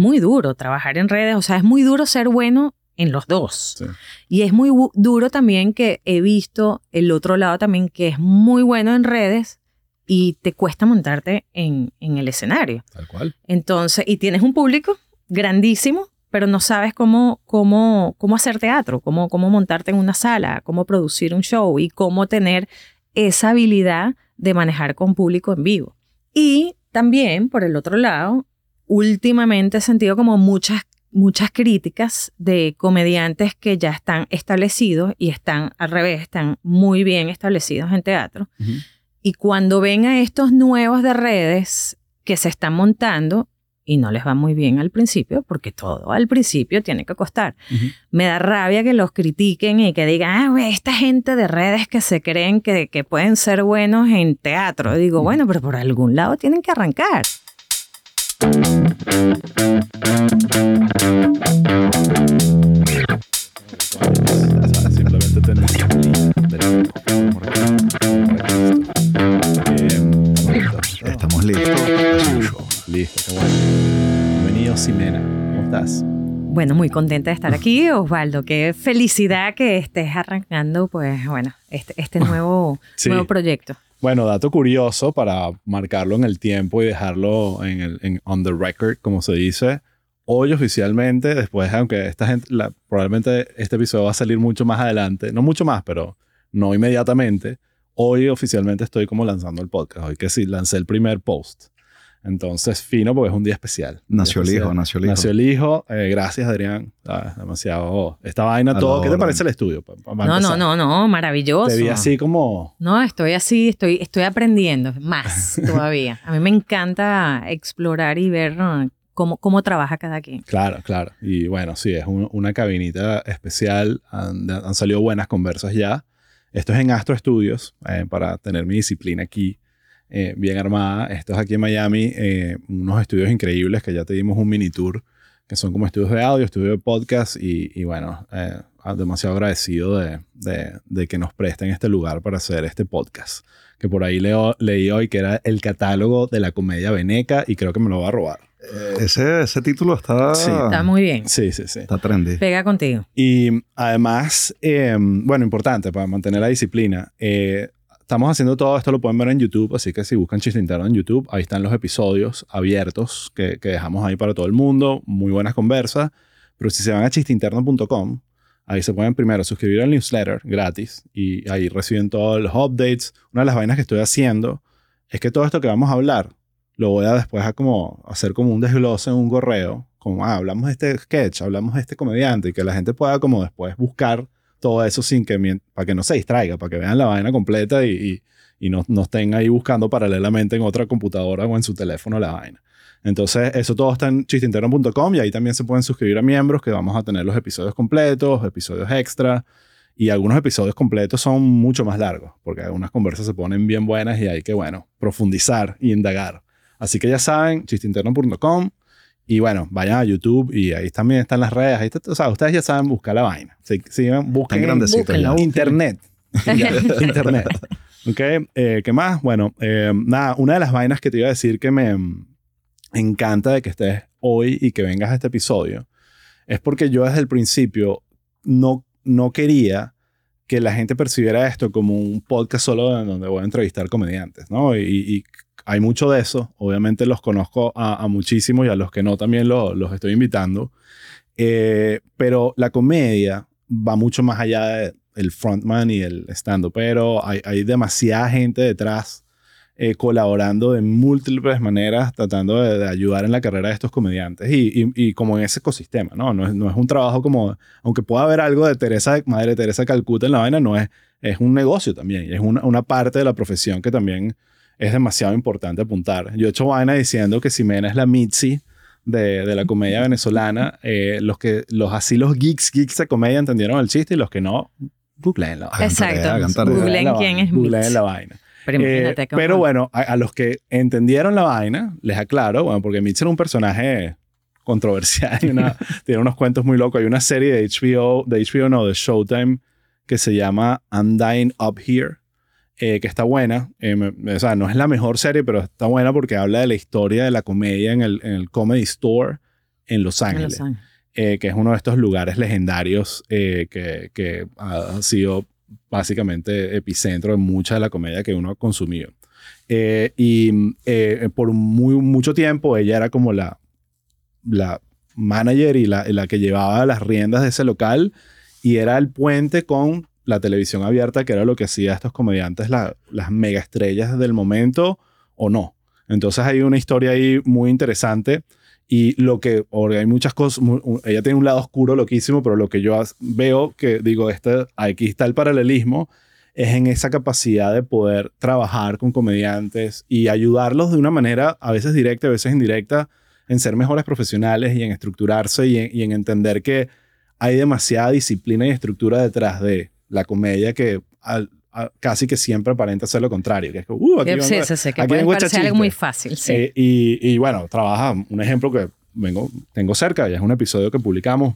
muy duro trabajar en redes, o sea, es muy duro ser bueno en los dos. Y es muy duro también que he visto el otro lado también que es muy bueno en redes y te cuesta montarte en, en el escenario. Tal cual. Entonces, y tienes un público grandísimo, pero no sabes cómo, cómo, cómo hacer teatro, cómo, cómo montarte en una sala, cómo producir un show y cómo tener esa habilidad de manejar con público en vivo. Y también, por el otro lado, últimamente he sentido como muchas, muchas críticas de comediantes que ya están establecidos y están al revés, están muy bien establecidos en teatro. Y cuando ven a estos nuevos de redes que se están montando, y no les va muy bien al principio, porque todo al principio tiene que costar. Me da rabia que los critiquen y que digan, ah, esta gente de redes que se creen que, que pueden ser buenos en teatro. digo, bueno, pero por algún lado tienen que arrancar. Estamos listos. Listo, qué bueno. Bienvenido, Simena. ¿Cómo estás? Bueno, muy contenta de estar aquí, Osvaldo. Qué felicidad que estés arrancando, pues, bueno, este, este nuevo, nuevo proyecto. Bueno, dato curioso para marcarlo en el tiempo y dejarlo en el on the record, como se dice. Hoy oficialmente, después, aunque esta gente, probablemente este episodio va a salir mucho más adelante, no mucho más, pero no inmediatamente. Hoy oficialmente estoy como lanzando el podcast. Hoy que sí, lancé el primer post. Entonces, fino porque es un día especial. nació el hijo, nació el hijo. Nació el hijo. Eh, gracias, Adrián. Ah, demasiado. Esta vaina, todo. ¿Qué te parece el estudio? no, no, no, no, maravilloso. Te vi así como. No, estoy así, estoy, estoy aprendiendo más todavía. A mí me encanta explorar y ver cómo, cómo trabaja cada quien. Claro, claro. Y bueno, sí, es una cabinita especial. Han, salido buenas conversas ya. Esto es en Astro Studios, eh, para tener mi disciplina aquí eh, bien armada. Esto es aquí en Miami, eh, unos estudios increíbles que ya te dimos un mini tour, que son como estudios de audio, estudios de podcast y, bueno, eh, demasiado agradecido de, de, que nos presten este lugar para hacer este podcast. Que por ahí leo, leí hoy que era el catálogo de la comedia veneca y creo que me lo va a robar. ese, ese título está... Está muy bien. Sí, sí, sí. Está trendy. Pega contigo. Y además, bueno, importante para mantener la disciplina, Estamos haciendo todo esto, lo pueden ver en YouTube, así que si buscan Chiste Interno en YouTube, ahí están los episodios abiertos que, dejamos ahí para todo el mundo, muy buenas conversas. Pero si se van a chisteinterno.com, ahí se pueden primero suscribir al newsletter gratis y ahí reciben todos los updates. Una de las vainas que estoy haciendo es que todo esto que vamos a hablar lo voy a después a como hacer como un desglose en un correo, como ah, hablamos de este sketch, hablamos de este comediante y que la gente pueda como después buscar todo eso sin que, para que no se distraiga, para que vean la vaina completa y, y, no, estén ahí buscando paralelamente en otra computadora o en su teléfono la vaina. Entonces, eso todo está en chistinterno.com y ahí también se pueden suscribir a miembros que vamos a tener los episodios completos, episodios extra. Y algunos episodios completos son mucho más largos, porque algunas conversas se ponen bien buenas y hay que, bueno, profundizar y indagar. Así que ya saben, chistinterno.com. Y bueno, vayan a YouTube y ahí también están las redes. Ahí o sea, ustedes ya saben buscar la vaina. Sigan, busquen en Internet. Internet. ¿Ok? Eh, ¿Qué más? Bueno, eh, nada, una de las vainas que te iba a decir que me encanta de que estés hoy y que vengas a este episodio es porque yo desde el principio no, no quería que la gente percibiera esto como un podcast solo en donde voy a entrevistar comediantes, ¿no? Y, y hay mucho de eso. Obviamente los conozco a, muchísimos y a los que no también los estoy invitando. Eh, pero la comedia va mucho más allá del frontman y el stand-up. Pero hay, hay, demasiada gente detrás eh, colaborando de múltiples maneras, tratando de, ayudar en la carrera de estos comediantes y, y, como en ese ecosistema, ¿no? No es, no es, un trabajo como, aunque pueda haber algo de Teresa, Madre Teresa Calcuta en la vaina, no es, es un negocio también. Es una, una parte de la profesión que también es demasiado importante apuntar. Yo he hecho vaina diciendo que Ximena es la Mitzi de, de la comedia venezolana. Eh, los que, los así los geeks, geeks de comedia entendieron el chiste y los que no, googleenlo. Exacto. Googleen quién es Googleen la vaina. Pero, eh, pero bueno, a, los que entendieron la vaina, les aclaro, bueno, porque Mitzi era un personaje controversial, una, tiene unos cuentos muy locos. Hay una serie de HBO, de HBO no, de Showtime, que se llama I'm Dying Up Here, eh, que está buena. Eh, o sea, no es la mejor serie, pero está buena porque habla de la historia de la comedia en el, en el Comedy Store en Los Ángeles, eh, que es uno de estos lugares legendarios que, que, ha sido básicamente epicentro de mucha de la comedia que uno ha consumido. Eh, y por muy, mucho tiempo ella era como la, la manager y la, la que llevaba las riendas de ese local y era el puente con la televisión abierta, que era lo que hacía estos comediantes, las mega estrellas del momento o no. Entonces hay una historia ahí muy interesante y lo que, hay muchas cosas, ella tiene un lado oscuro loquísimo, pero lo que yo veo que digo, este, aquí está el paralelismo, es en esa capacidad de poder trabajar con comediantes y ayudarlos de una manera a veces directa, a veces indirecta, en ser mejores profesionales y en estructurarse y en entender que hay demasiada disciplina y estructura detrás de la comedia que al, casi que siempre aparenta ser lo contrario. Que es que, uh, aquí sí, sí, sí, que algo muy fácil. Sí. Eh, y, y, bueno, trabaja, un ejemplo que vengo, tengo cerca, ya es un episodio que publicamos.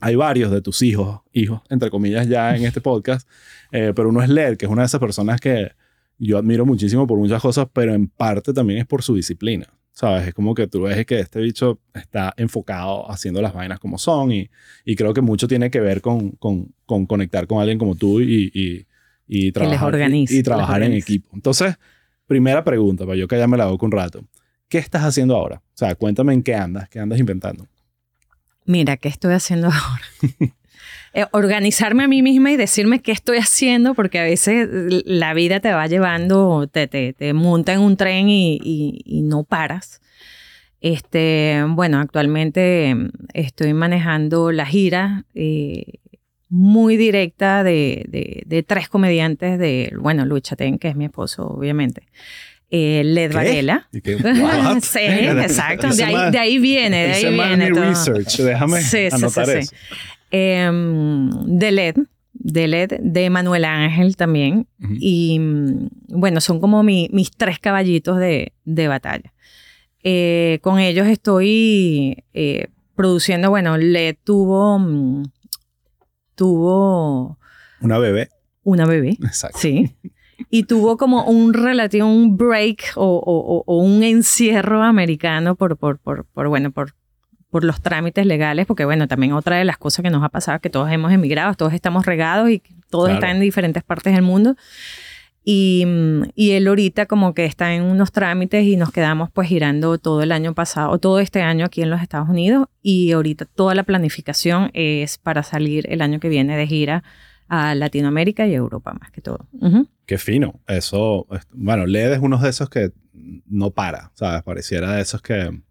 Hay varios de tus hijos, hijos, entre comillas, ya en este podcast, eh, pero uno es Led, que es una de esas personas que yo admiro muchísimo por muchas cosas, pero en parte también es por su disciplina. ¿Sabes? Es como que tú ves que este bicho está enfocado haciendo las vainas como son y, y creo que mucho tiene que ver con, con, con conectar con alguien como tú y, y y trabajar, y, trabajar en equipo. Entonces, primera pregunta, para yo que ya me la hago un rato. ¿Qué estás haciendo ahora? O sea, cuéntame en qué andas, qué andas inventando. Mira, ¿qué estoy haciendo ahora? Eh, organizarme a mí misma y decirme qué estoy haciendo, porque a veces la vida te va llevando, te, te, te monta en un tren y, y, no paras. Este, bueno, actualmente estoy manejando la gira. Eh, muy directa de, de, tres comediantes de, bueno, Lucha Ten, que es mi esposo, obviamente. Eh, Led Varela. sí, exacto. De ahí, de ahí, viene, de ahí viene todo. research, déjame sí, anotar sí, eso. Em, de Led, de Led, de Manuel Ángel también. Y bueno, son como mi, mis tres caballitos de, de batalla. Eh, con ellos estoy eh, produciendo, bueno, Led tuvo mm, tuvo... Una bebé. Una bebé. Exacto. Sí. Y tuvo como un relativo, un break o, un encierro americano por, por, por, por, bueno, por, por los trámites legales, porque bueno, también otra de las cosas que nos ha pasado es que todos hemos emigrado, todos estamos regados y todos están en diferentes partes del mundo. Y, y, él ahorita como que está en unos trámites y nos quedamos pues girando todo el año pasado, todo este año aquí en los Estados Unidos y ahorita toda la planificación es para salir el año que viene de gira a Latinoamérica y Europa más que todo. Qué fino. Eso, bueno, Led es uno de esos que no para, ¿sabes? Pareciera de esos que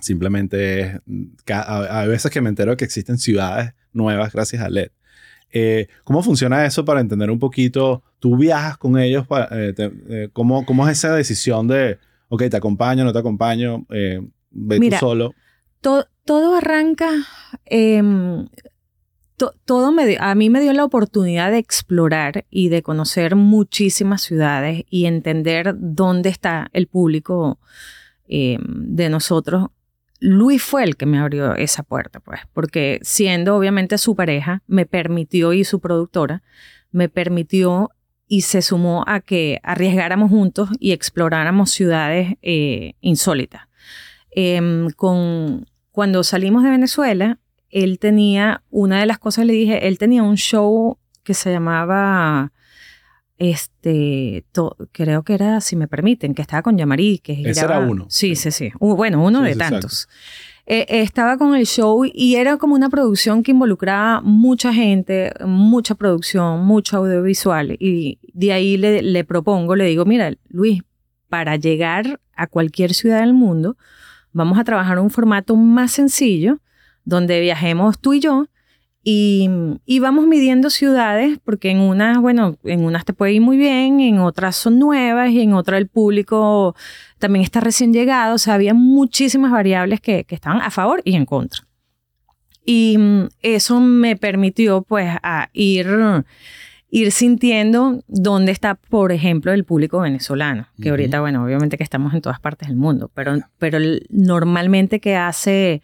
simplemente hay veces que me entero que existen ciudades nuevas gracias a LED. Eh, ¿Cómo funciona eso para entender un poquito? ¿Tú viajas con ellos? Para, eh, eh, ¿cómo, ¿Cómo es esa decisión de, ok, te acompaño, no te acompaño, ve tú solo? todo arranca, em, todo me a mí me dio la oportunidad de explorar y de conocer muchísimas ciudades y entender dónde está el público em, de nosotros Luis fue el que me abrió esa puerta, pues, porque siendo obviamente su pareja, me permitió y su productora, me permitió y se sumó a que arriesgáramos juntos y exploráramos ciudades eh, insólitas. Em, con, cuando salimos de Venezuela, él tenía, una de las cosas le dije, él tenía un show que se llamaba este, creo que era, si me permiten, que estaba con Yamari. Que Ese era uno. Sí, sí, sí. bueno, uno de tantos. Eh, estaba con el show y era como una producción que involucraba mucha gente, mucha producción, mucho audiovisual. Y de ahí le, le propongo, le digo, mira, Luis, para llegar a cualquier ciudad del mundo, vamos a trabajar un formato más sencillo, donde viajemos tú y yo y, vamos midiendo ciudades, porque en unas, bueno, en unas te puede ir muy bien, en otras son nuevas y en otras el público también está recién llegado. O sea, había muchísimas variables que, que estaban a favor y en contra. Y mm, eso me permitió, pues, a ir, ir sintiendo dónde está, por ejemplo, el público venezolano. Que ahorita, bueno, obviamente que estamos en todas partes del mundo, pero, pero normalmente que hace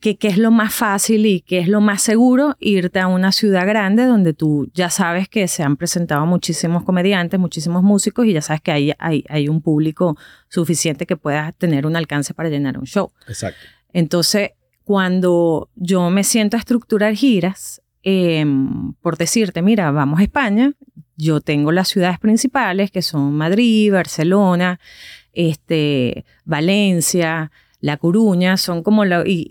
qué es lo más fácil y qué es lo más seguro irte a una ciudad grande donde tú ya sabes que se han presentado muchísimos comediantes, muchísimos músicos y ya sabes que hay, hay, hay un público suficiente que pueda tener un alcance para llenar un show. Exacto. Entonces, cuando yo me siento a estructurar giras, em, por decirte, mira, vamos a España, yo tengo las ciudades principales que son Madrid, Barcelona, este, Valencia, La Coruña, son como la, y,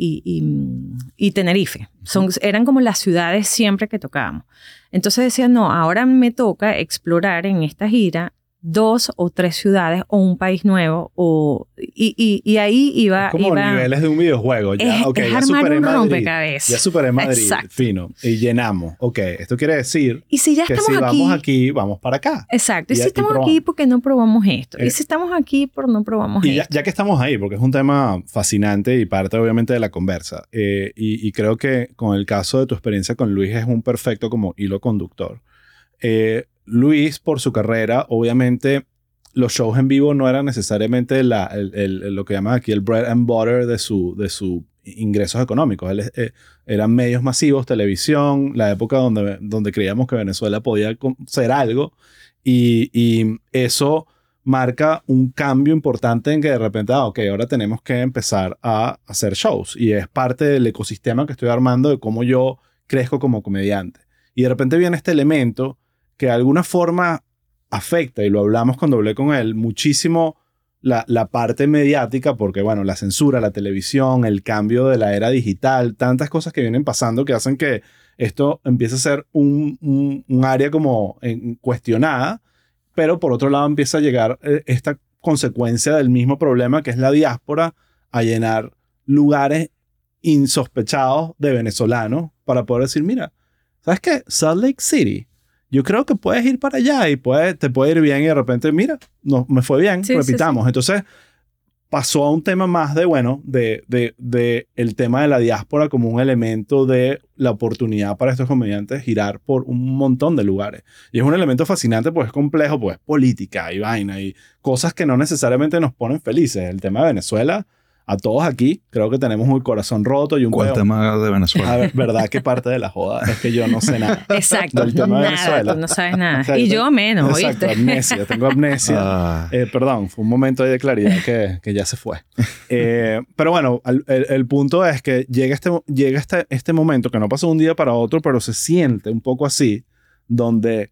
y, Tenerife. Son, eran como las ciudades siempre que tocábamos. Entonces decía, no, ahora me toca explorar en esta gira dos o tres ciudades o un país nuevo o y, y, ahí iba es como niveles de un videojuego. Ya, es, okay, ya superé Madrid, rompecabezas. ya superé Madrid. Exacto. fino. Y llenamos. Ok esto quiere decir y si ya que estamos si aquí, vamos aquí vamos para acá. Exacto. Y, si estamos aquí porque no probamos esto. Y eh, si estamos aquí por no probamos y esto. ya, ya, que estamos ahí porque es un tema fascinante y parte obviamente de la conversa eh, y, y creo que con el caso de tu experiencia con Luis es un perfecto como hilo conductor eh, Luis, por su carrera, obviamente los shows en vivo no eran necesariamente la, lo que llaman aquí el bread and butter de su, de sus ingresos económicos. Eh, eran medios masivos, televisión, la época donde, donde creíamos que Venezuela podía ser algo. Y, y, eso marca un cambio importante en que de repente, ah, ok, ahora tenemos que empezar a hacer shows. Y es parte del ecosistema que estoy armando de cómo yo crezco como comediante. Y de repente viene este elemento que de alguna forma afecta, y lo hablamos cuando hablé con él, muchísimo la, la, parte mediática, porque bueno, la censura, la televisión, el cambio de la era digital, tantas cosas que vienen pasando que hacen que esto empiece a ser un, un, área como cuestionada, pero por otro lado empieza a llegar eh, esta consecuencia del mismo problema que es la diáspora a llenar lugares insospechados de venezolanos para poder decir, mira, ¿sabes qué? Salt Lake City yo creo que puedes ir para allá y te puede ir bien y de repente, mira, no, me fue bien, repitamos. Entonces, pasó a un tema más de, bueno, de, de, de, el tema de la diáspora como un elemento de la oportunidad para estos comediantes girar por un montón de lugares. Y es un elemento fascinante, pues es complejo, pues política y vaina y cosas que no necesariamente nos ponen felices. El tema de Venezuela a todos aquí, creo que tenemos un corazón roto y un ¿Cuál tema de Venezuela? A ver, verdad que parte de la joda es que yo no sé nada. Exacto. Del tema de Venezuela. Tú no sabes nada. Y yo menos, Exacto, amnesia. Tengo amnesia. Ah. Eh, perdón, fue un momento de claridad que, que ya se fue. Eh, pero bueno, el, el, punto es que llega, este, llega este, este momento que no pasó un día para otro, pero se siente un poco así, donde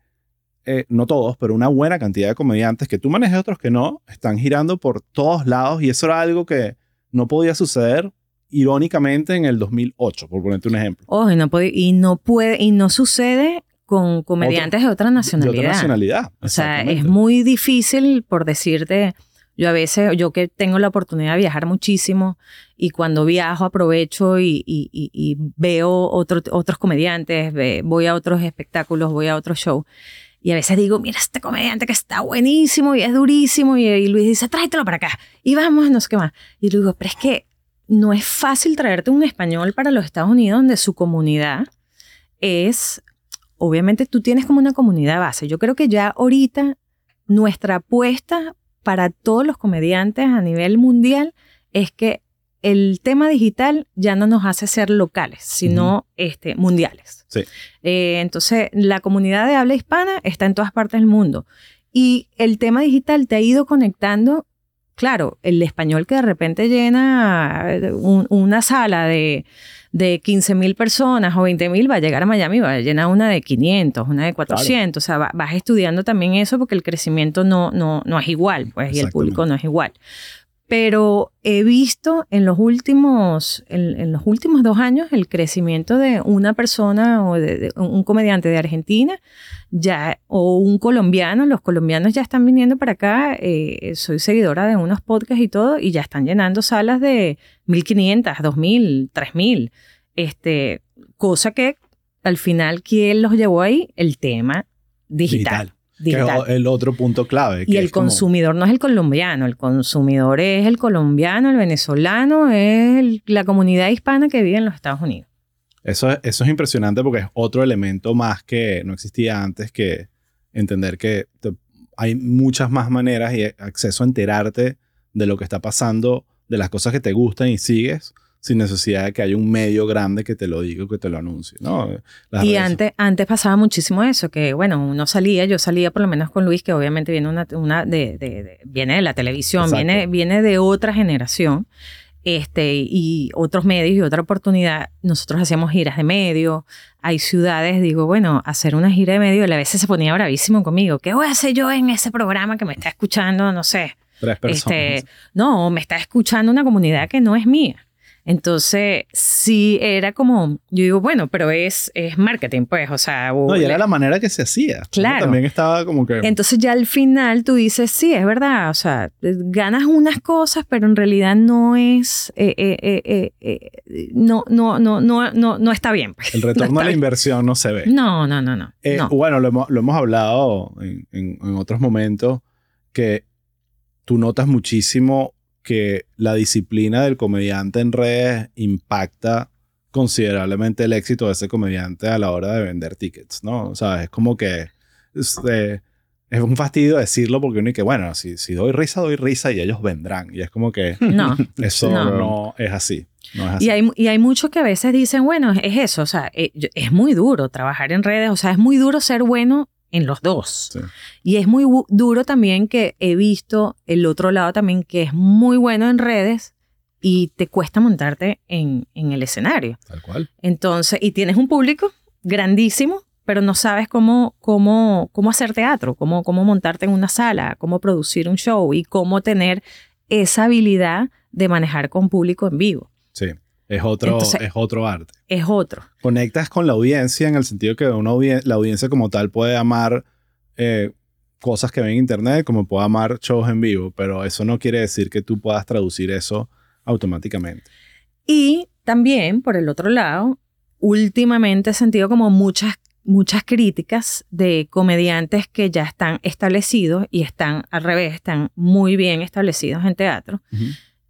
eh, no todos, pero una buena cantidad de comediantes que tú manejes otros que no, están girando por todos lados y eso era algo que no podía suceder irónicamente en el 2008, por ponerte un ejemplo. Oh, y no puede, y no puede, y no sucede con comediantes de otra nacionalidad. De otra nacionalidad. O sea, es muy difícil, por decirte, yo a veces, yo que tengo la oportunidad de viajar muchísimo y cuando viajo aprovecho y, y, veo otros comediantes, voy a otros espectáculos, voy a otros shows. Y a veces digo, mira este comediante que está buenísimo y es durísimo. Y, Luis dice, tráetelo para acá. Y vamos, no sé qué más. Y digo, pero es que no es fácil traerte un español para los Estados Unidos donde su comunidad es, obviamente tú tienes como una comunidad base. Yo creo que ya ahorita nuestra apuesta para todos los comediantes a nivel mundial es que el tema digital ya no nos hace ser locales, sino este, mundiales. Sí. Eh, entonces, la comunidad de habla hispana está en todas partes del mundo. Y el tema digital te ha ido conectando, claro, el español que de repente llena eh, una sala de, de 15 mil personas o 20 mil va a llegar a Miami, va a llenar una de 500, una de 400. O sea, vas estudiando también eso porque el crecimiento no, no, no es igual, pues, y el público no es igual pero he visto en los últimos, en, los últimos dos años el crecimiento de una persona o de, un comediante de Argentina ya, o un colombiano. Los colombianos ya están viniendo para acá. Eh, soy seguidora de unos podcasts y todo, y ya están llenando salas de 1500, 2000, 3000. Este, cosa que al final, ¿quién los llevó ahí? El tema digital. Que es el otro punto clave. y el consumidor no es el colombiano, el consumidor es el colombiano, el venezolano, es la comunidad hispana que vive en los Estados Unidos. Eso, eso es impresionante porque es otro elemento más que no existía antes que entender que hay muchas más maneras y acceso a enterarte de lo que está pasando, de las cosas que te gustan y sigues sin necesidad de que haya un medio grande que te lo diga o que te lo anuncie, ¿no? y antes, antes pasaba muchísimo eso, que bueno, uno salía, yo salía por lo menos con Luis, que obviamente viene, una, una de, de, viene de la televisión, viene, viene de otra generación. este, y otros medios y otra oportunidad, nosotros hacíamos giras de medio, hay ciudades, digo, bueno, hacer una gira de medio, a veces se ponía bravísimo conmigo, ¿qué voy a hacer yo en ese programa que me está escuchando, no sé? Tres personas. Este, no, me está escuchando una comunidad que no es mía. Entonces, sí era como, yo digo, bueno, pero es, es marketing, pues, o sea... No, y era la manera que se hacía. Claro. También estaba como que... Entonces ya al final tú dices, sí, es verdad, o sea, ganas unas cosas, pero en realidad no es, eh, eh, eh, no, no, no, no, no, no está bien. Pues. El retorno a la inversión no se ve. No, no, no, no. no. Bueno, lo hemos, lo hemos hablado en, en, en otros momentos, que tú notas muchísimo que la disciplina del comediante en redes impacta considerablemente el éxito de ese comediante a la hora de vender tickets, ¿no? O sea, es como que este, es un fastidio decirlo porque uno dice, bueno, si, si doy risa, doy risa y ellos vendrán. Y es como que no, eso no. es así. No es así. Y, hay, y hay muchos que a veces dicen, bueno, es eso, o sea, eh, es muy duro trabajar en redes, o sea, es muy duro ser bueno en los dos. Y es muy duro también que he visto el otro lado también que es muy bueno en redes y te cuesta montarte en, en el escenario. Tal cual. Entonces, y tienes un público grandísimo, pero no sabes cómo, cómo, cómo hacer teatro, cómo, cómo montarte en una sala, cómo producir un show y cómo tener esa habilidad de manejar con público en vivo. Sí. Es otro, es otro arte. Es otro. Conectas con la audiencia en el sentido que una la audiencia como tal puede amar eh, cosas que ven en internet como puede amar shows en vivo, pero eso no quiere decir que tú puedas traducir eso automáticamente. Y también, por el otro lado, últimamente he sentido como muchas, muchas críticas de comediantes que ya están establecidos y están al revés, están muy bien establecidos en teatro.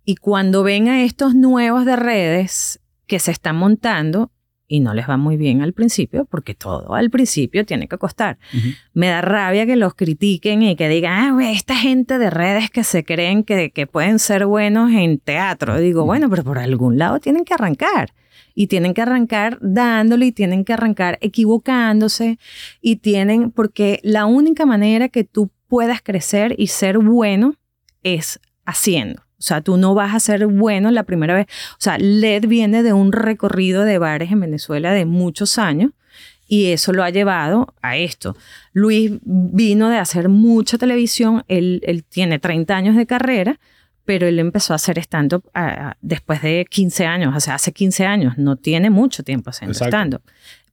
Y cuando ven a estos nuevos de redes que se están montando, y no les va muy bien al principio, porque todo al principio tiene que costar. Me da rabia que los critiquen y que digan, ah, esta gente de redes que se creen que, que pueden ser buenos en teatro. digo, bueno, pero por algún lado tienen que arrancar. Y tienen que arrancar dándole y tienen que arrancar equivocándose. Y tienen, porque la única manera que tú puedas crecer y ser bueno es haciendo. O sea, tú no vas a ser bueno la primera vez. O sea, LED viene de un recorrido de bares en Venezuela de muchos años y eso lo ha llevado a esto. Luis vino de hacer mucha televisión, él, él tiene 30 años de carrera, pero él empezó a hacer stand-up ah, después de 15 años, o sea, hace 15 años, no tiene mucho tiempo haciendo stand-up.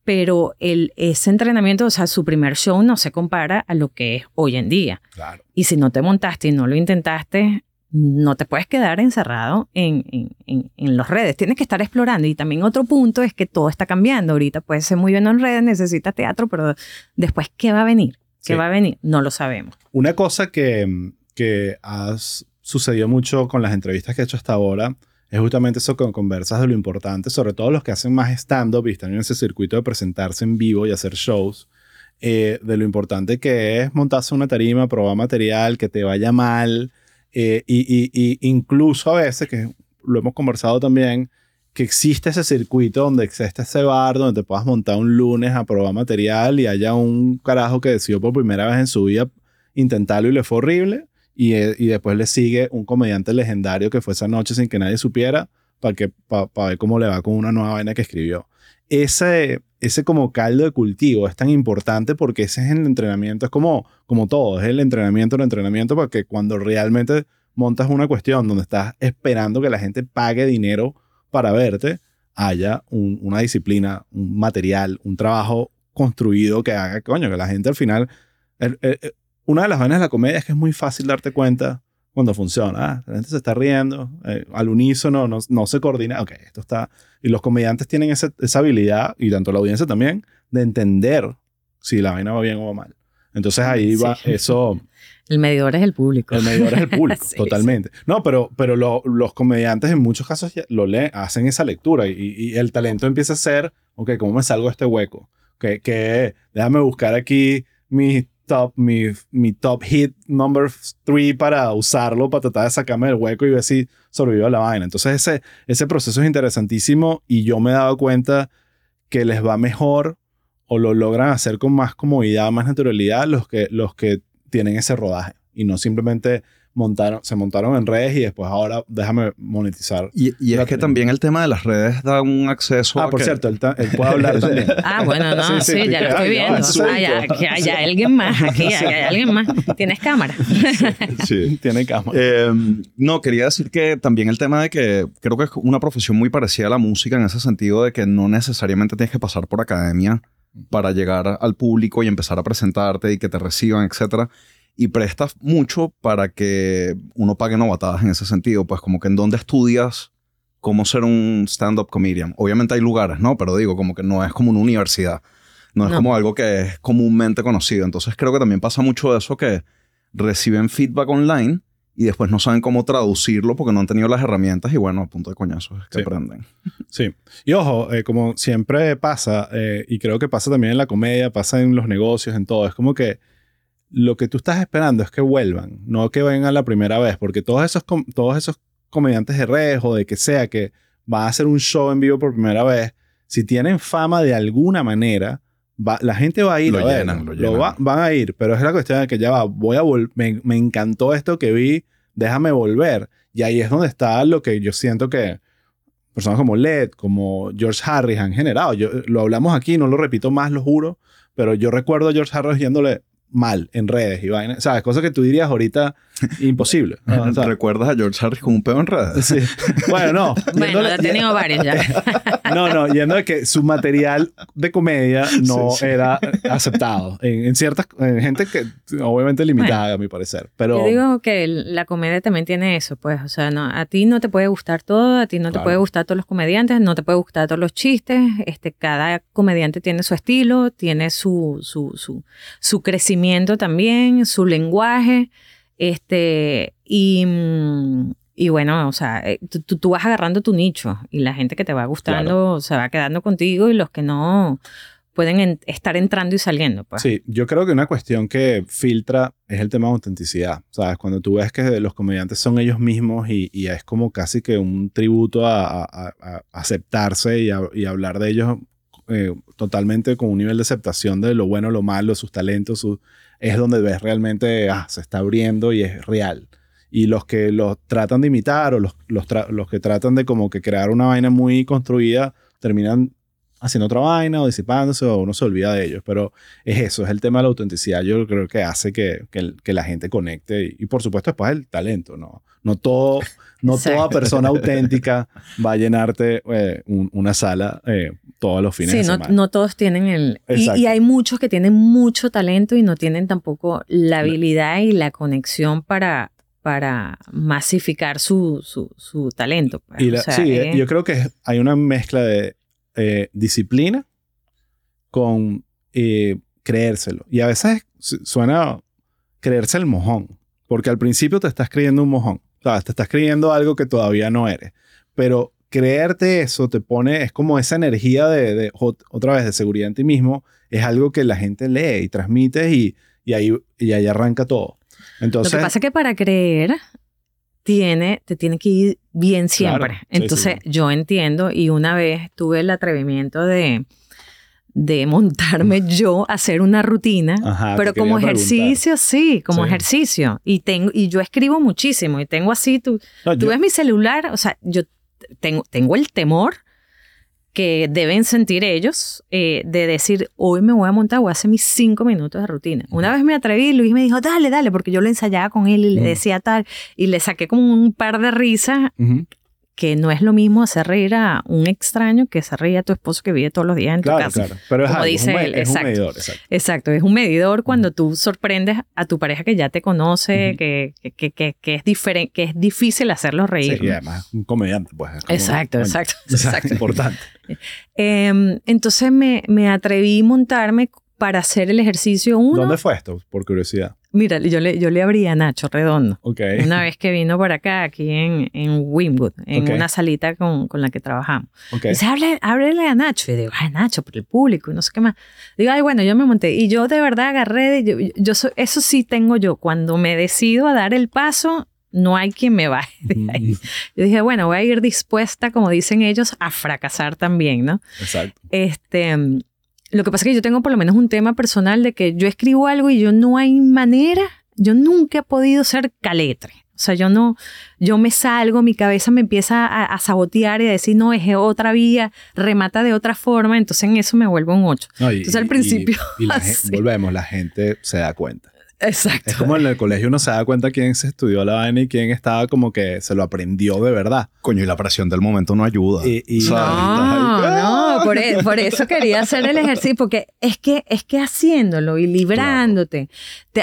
Pero el, ese entrenamiento, o sea, su primer show no se compara a lo que es hoy en día. Claro. Y si no te montaste y no lo intentaste, no te puedes quedar encerrado en, en, en, las redes, tienes que estar explorando. Y también otro punto es que todo está cambiando. Ahorita puedes ser muy bien en redes, necesitas teatro, pero después, ¿qué va a venir? ¿Qué va a venir? No lo sabemos. Una cosa que, que has sucedido mucho con las entrevistas que he hecho hasta ahora es justamente eso con conversas de lo importante, sobre todo los que hacen más stand-up y están en ese circuito de presentarse en vivo y hacer shows. Eh, de lo importante que es montarse una tarima, probar material, que te vaya mal, eh, y, incluso a veces, que lo hemos conversado también, que existe ese circuito donde existe ese bar donde te puedas montar un lunes a probar material y haya un carajo que decidió por primera vez en su vida intentarlo y le fue horrible. Y, eh, y después le sigue un comediante legendario que fue esa noche sin que nadie supiera para que para ver cómo le va con una nueva vaina que escribió. Ese, ese como caldo de cultivo es tan importante porque ese es el entrenamiento, es como, como todo, es el entrenamiento, el entrenamiento para que cuando realmente montas una cuestión donde estás esperando que la gente pague dinero para verte, haya una disciplina, un material, un trabajo construido que haga, coño, que la gente al final... una de las vainas de la comedia es que es muy fácil darte cuenta cuando funciona. Ah, la gente se está riendo, eh, al unísono, no, no, se coordina. Ok, esto está. Y los comediantes tienen esa, esa, habilidad, y tanto la audiencia también, de entender si la vaina va bien o va mal. Entonces ahí va eso. El medidor es el público. El medidor es el público, totalmente. No, pero, pero los comediantes en muchos casos lo leen, hacen esa lectura y, y, el talento empieza a ser, ok, ¿cómo me salgo de este hueco? Que, que déjame buscar aquí mis top, mi, mi top hit number three para usarlo, para tratar de sacarme del hueco y ver si sobrevivo a la vaina. Entonces ese, ese proceso es interesantísimo y yo me he dado cuenta que les va mejor o lo logran hacer con más comodidad, más naturalidad los que, los que tienen ese rodaje y no simplemente montaron, se montaron en redes y después ahora déjame monetizar. Y, y es que también el tema de las redes da un acceso Ah, a por que- cierto, él, él puede hablar también. Ah, bueno, no, Sí, sí, sí, ya lo estoy viendo. no, Ah, ya, que haya alguien más aquí, hay alguien más. ¿Tienes cámara? Sí. Tiene cámara. Eh, no, quería decir que también el tema de que creo que es una profesión muy parecida a la música en ese sentido de que no necesariamente tienes que pasar por academia para llegar al público y empezar a presentarte y que te reciban, etcétera. Y prestas mucho para que uno pague novatadas en ese sentido. Pues como que en dónde estudias cómo ser un stand-up comedian. Obviamente hay lugares, ¿no? Pero digo, como que no es como una universidad. No es No. como algo que es comúnmente conocido. Entonces creo que también pasa mucho eso que reciben feedback online y después no saben cómo traducirlo porque no han tenido las herramientas y bueno, a punto de coñazos es que Sí. aprenden. Sí. Y ojo, eh, como siempre pasa, eh, y creo que pasa también en la comedia, pasa en los negocios, en todo, es como que lo que tú estás esperando es que vuelvan, no que vengan la primera vez, porque todos esos, todos esos comediantes de redes o de que sea que van a hacer un show en vivo por primera vez, si tienen fama de alguna manera, va- la gente va a ir Lo a llenan, lo Lo llenan. va- van a ir, pero es la cuestión de que ya va, voy a me, me encantó esto que vi, déjame volver. Y ahí es donde está lo que yo siento que personas como Led, como George Harris han generado. Yo, lo hablamos aquí, no lo repito más, lo juro, pero yo recuerdo a George Harris yéndole mal en redes y vainas. ¿Sabes? Cosas que tú dirías ahorita imposible. ¿no? O sea, ¿Recuerdas a George Harris con un pedo en redes? sí. Bueno, no. Bueno, ya he tenido varios ya. no, no, yendo de que su material de comedia no Sí, sí. era aceptado en, en ciertas en gente que obviamente limitada a mi parecer, pero Yo digo que la comedia también tiene eso, pues, o sea, no, a ti no te puede gustar todo, a ti no te puede gustar todos los comediantes, no te puede gustar todos los chistes, este, cada comediante tiene su estilo, tiene su, su, su, su crecimiento también, su lenguaje, este, y, y bueno, o sea, eh, tú, tú- vas agarrando tu nicho y la gente que te va gustando se va quedando contigo y los que no pueden en- estar entrando y saliendo, pues. Sí, yo creo que una cuestión que filtra es el tema de autenticidad. ¿Sabes? Cuando tú ves que los comediantes son ellos mismos y, y es como casi que un tributo a, a- a- a aceptarse y, a, y hablar de ellos eh, totalmente con un nivel de aceptación de lo bueno, lo malo, sus talentos, su- es donde ves realmente, ah, se está abriendo y es real. Y los que los tratan de imitar o los, los, los que tratan de como que crear una vaina muy construida terminan haciendo otra vaina o disipándose o uno se olvida de ellos. Pero es eso, es el tema de la autenticidad. Yo creo que hace que, que, la gente conecte y, y por supuesto después el talento, ¿no? No, todo, no toda persona auténtica va a llenarte eh, un- una sala eh, todos los fines Sí, de no, semana. no todos tienen el... Y, hay muchos que tienen mucho talento y no tienen tampoco la habilidad y la conexión para, para masificar su, su, su talento. pues. Y la- O sea, sí, eh, yo creo que hay una mezcla de eh, disciplina con eh, creérselo. Y a veces su- suena creerse el mojón, porque al principio te estás creyendo un mojón, ¿sabes? Te estás creyendo algo que todavía no eres. Pero creerte eso te pone, es como esa energía de, de- ot- otra vez, de seguridad en ti mismo, es algo que la gente lee y transmite y, y ahí, y ahí arranca todo. lo Entonces, que pasa es que para creer tiene, te tiene que ir bien siempre. Claro, Entonces sí. yo entiendo y una vez tuve el atrevimiento de, de montarme yo a hacer una rutina. Ajá, pero como preguntar. ejercicio, sí, como Sí. ejercicio. Y, tengo, y yo escribo muchísimo y tengo así, tú, no, Tú yo- ves mi celular, o sea, yo tengo, tengo el temor que deben sentir ellos eh, de decir, hoy me voy a montar, voy a hacer mis cinco minutos de rutina. Una vez me atreví, Luis me dijo, dale, dale, porque yo lo ensayaba con él y le decía tal, y le saqué como un par de risas. Que no es lo mismo hacer reír a un extraño que hacer reír a tu esposo que vive todos los días en tu casa. claro. Pero es, Como algo, dice es un, él, es un medidor, exacto. Exacto, es un medidor cuando tú sorprendes a tu pareja que ya te conoce, Ujú. que, que, que, que, que es diferente, que es difícil hacerlo reír. Sí, y además un comediante, pues. Exacto, exacto, exacto. importante. Em, entonces me, me atreví a montarme para hacer el ejercicio uno. ¿Dónde fue esto? Por curiosidad. Mira, yo le, yo le abrí a Nacho Redondo. Ok. Una vez que vino por acá, aquí en, en Wynwood, en Ok. una salita con, con la que trabajamos. ok. Dice, "Hable- ábrele a Nacho. Y digo, ay, Nacho, por el público y no sé qué más. Digo, ay, bueno, yo me monté. Y yo de verdad agarré, de- yo, yo soy- eso sí tengo yo. Cuando me decido a dar el paso, no hay quien me baje de ahí. Yo dije, bueno, voy a ir dispuesta, como dicen ellos, a fracasar también, ¿no? Exacto. Este, mm, lo que pasa es que yo tengo por lo menos un tema personal de que yo escribo algo y yo no hay manera, yo nunca he podido ser caletre. sea, yo no, yo me salgo, mi cabeza me empieza a, sabotear y a decir, no, es otra vía, remata de otra forma, entonces en eso me vuelvo un 8. entonces al principio... Y, volvemos, la gente se da cuenta. Exacto. Es como en el colegio uno se da cuenta quién se estudió la vaina y quién estaba como que se lo aprendió de verdad. Coño, y la presión del momento no ayuda. Y, no, no, por, e, por, eso quería hacer el ejercicio, porque es que, es que haciéndolo y librándote,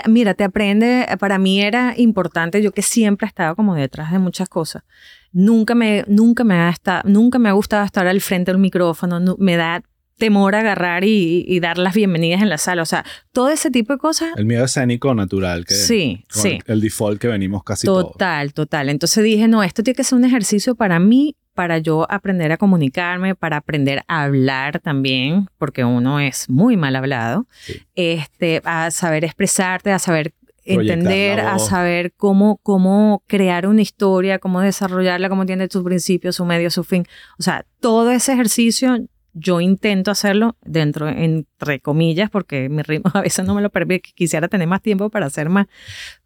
mira, te aprende, para mí era importante, yo que siempre he estado como detrás de muchas cosas, nunca me, nunca me, ha, estado, nunca me ha gustado estar al frente del micrófono, me da temor a agarrar y, dar las bienvenidas en la sala. O sea, todo ese tipo de cosas. El miedo escénico natural. Que, sí, sí. El, default que venimos casi Total, total. Entonces dije, no, esto tiene que ser un ejercicio para mí, para yo aprender a comunicarme, para aprender a hablar también, porque uno es muy mal hablado. Este, a saber expresarte, a saber entender, a saber cómo, cómo crear una historia, cómo desarrollarla, cómo tiene su principio, su medio, su fin. O sea, todo ese ejercicio yo intento hacerlo dentro, entre comillas, porque mi ritmo a veces no me lo permite, quisiera tener más tiempo para hacer más,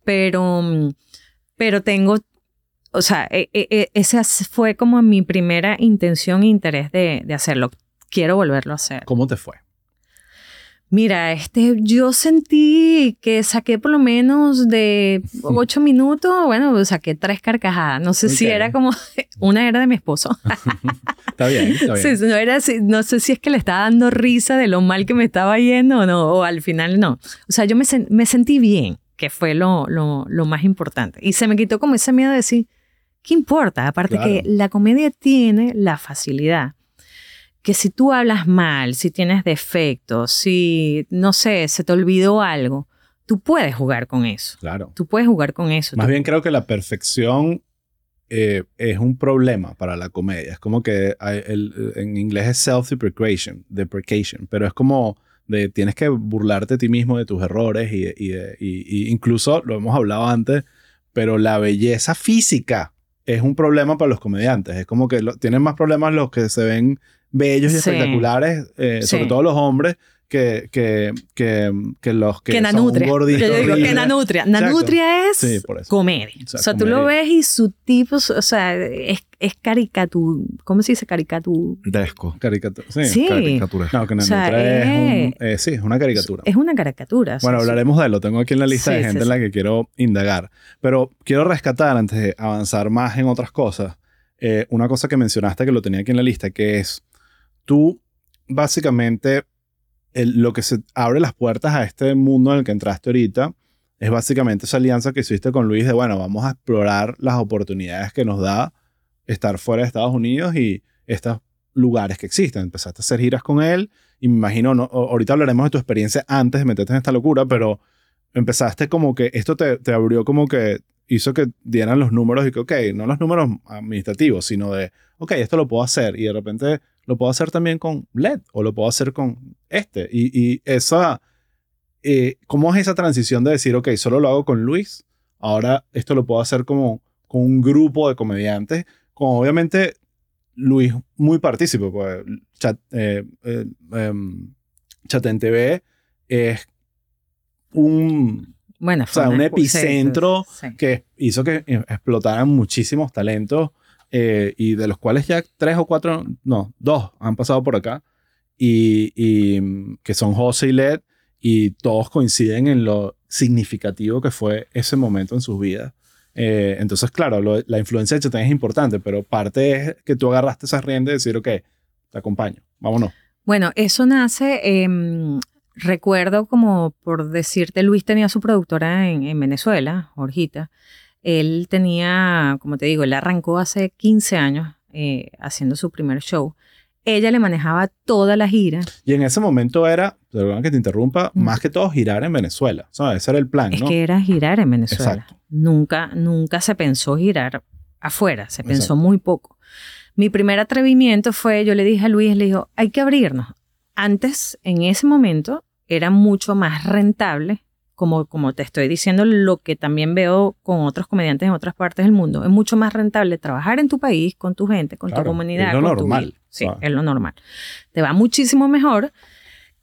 pero, pero tengo, o sea, e, e, e, esa fue como mi primera intención e interés de, de hacerlo. Quiero volverlo a hacer. ¿Cómo te fue? Mira, este, yo sentí que saqué por lo menos de ocho minutos, bueno, saqué tres carcajadas. No sé si era como, una era de mi esposo. está bien, está bien. Sí, no, era, no sé si es que le estaba dando risa de lo mal que me estaba yendo o no, o al final no. O sea, yo me, me sentí bien, que fue lo, lo, lo, más importante. Y se me quitó como ese miedo de decir, ¿qué importa? Aparte que la comedia tiene la facilidad que si tú hablas mal, si tienes defectos, si, no sé, se te olvidó algo, tú puedes jugar con eso. Claro. Tú puedes jugar con eso. Más bien creo que la perfección eh, es un problema para la comedia. Es como que en inglés es self-deprecation, deprecation, pero es como de tienes que burlarte a ti mismo de tus errores y, incluso lo hemos hablado antes, pero la belleza física es un problema para los comediantes. Es como que tienen más problemas los que se ven bellos y espectaculares, eh, sobre todo los hombres, que, que, que, que los que, son gorditos. Yo digo que Nanutria. Nanutria es comedia. O sea, tú lo ves y su tipo, o sea, es, es caricatura. ¿Cómo se dice caricatura? Desco. Caricatura. Sí. sí. Caricatura. No, que Nanutria es, un, eh, sí, es una caricatura. Es una caricatura. Bueno, hablaremos de él. Lo tengo aquí en la lista de gente en la que quiero indagar. Pero quiero rescatar, antes de avanzar más en otras cosas, eh, una cosa que mencionaste que lo tenía aquí en la lista, que es tú básicamente lo que se abre las puertas a este mundo en el que entraste ahorita es básicamente esa alianza que hiciste con Luis de, bueno, vamos a explorar las oportunidades que nos da estar fuera de Estados Unidos y estos lugares que existen. Empezaste a hacer giras con él y me imagino, no, ahorita hablaremos de tu experiencia antes de meterte en esta locura, pero empezaste como que esto te, te abrió como que hizo que dieran los números y que, ok, no los números administrativos, sino de, ok, esto lo puedo hacer y de repente lo puedo hacer también con LED o lo puedo hacer con este. Y, esa, eh, ¿cómo es esa transición de decir, ok, solo lo hago con Luis? Ahora esto lo puedo hacer como con un grupo de comediantes, como obviamente Luis muy partícipe, pues chat, eh, eh, em, en TV es un, bueno, o sea, un epicentro que hizo que explotaran muchísimos talentos eh, y de los cuales ya tres o cuatro, no, dos han pasado por acá, y, mm, que son José y Led, y todos coinciden en lo significativo que fue ese momento en sus vidas. Eh, entonces, claro, la influencia de Chatén es importante, pero parte es que tú agarraste esas riendas y decir, ok, te acompaño, vámonos. Bueno, eso nace, em, recuerdo como por decirte, Luis tenía su productora en, en Venezuela, Jorgita, él tenía, como te digo, él arrancó hace 15 años eh, haciendo su primer show. Ella le manejaba toda la gira. Y en ese momento era, perdón que te interrumpa, más que todo girar en Venezuela. O sea, ese era el plan, ¿no? Es que era girar en Venezuela. Nunca, nunca se pensó girar afuera, se pensó muy poco. Mi primer atrevimiento fue, yo le dije a Luis, le dijo, hay que abrirnos. Antes, en ese momento, era mucho más rentable como, como te estoy diciendo, lo que también veo con otros comediantes en otras partes del mundo, es mucho más rentable trabajar en tu país, con tu gente, con tu comunidad. Es lo normal. sí, es lo normal. Te va muchísimo mejor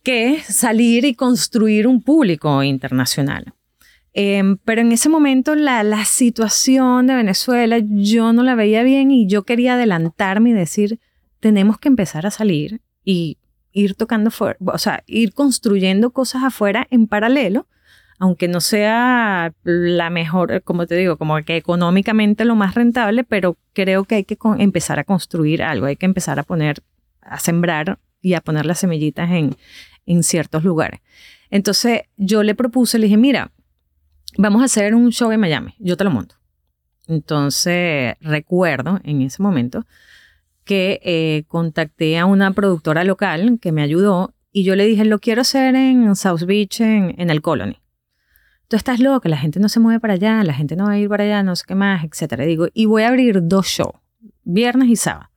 que salir y construir un público internacional. Em, pero en ese momento la, la situación de Venezuela yo no la veía bien y yo quería adelantarme y decir, tenemos que empezar a salir y ir tocando, fuera, o sea, ir construyendo cosas afuera en paralelo, aunque no sea la mejor, como te digo, como que económicamente lo más rentable, pero creo que hay que empezar a construir algo, hay que empezar a poner, a sembrar y a poner las semillitas en, en ciertos lugares. Entonces yo le propuse, le dije, mira, vamos a hacer un show en Miami, yo te lo monto. Entonces recuerdo en ese momento que eh, contacté a una productora local que me ayudó y yo le dije, lo quiero hacer en South Beach, en el Colony. Tú estás loca, la gente no se mueve para allá, la gente no va a ir para allá, no sé qué más, etcétera. Digo, y voy a abrir dos shows, viernes y sábado.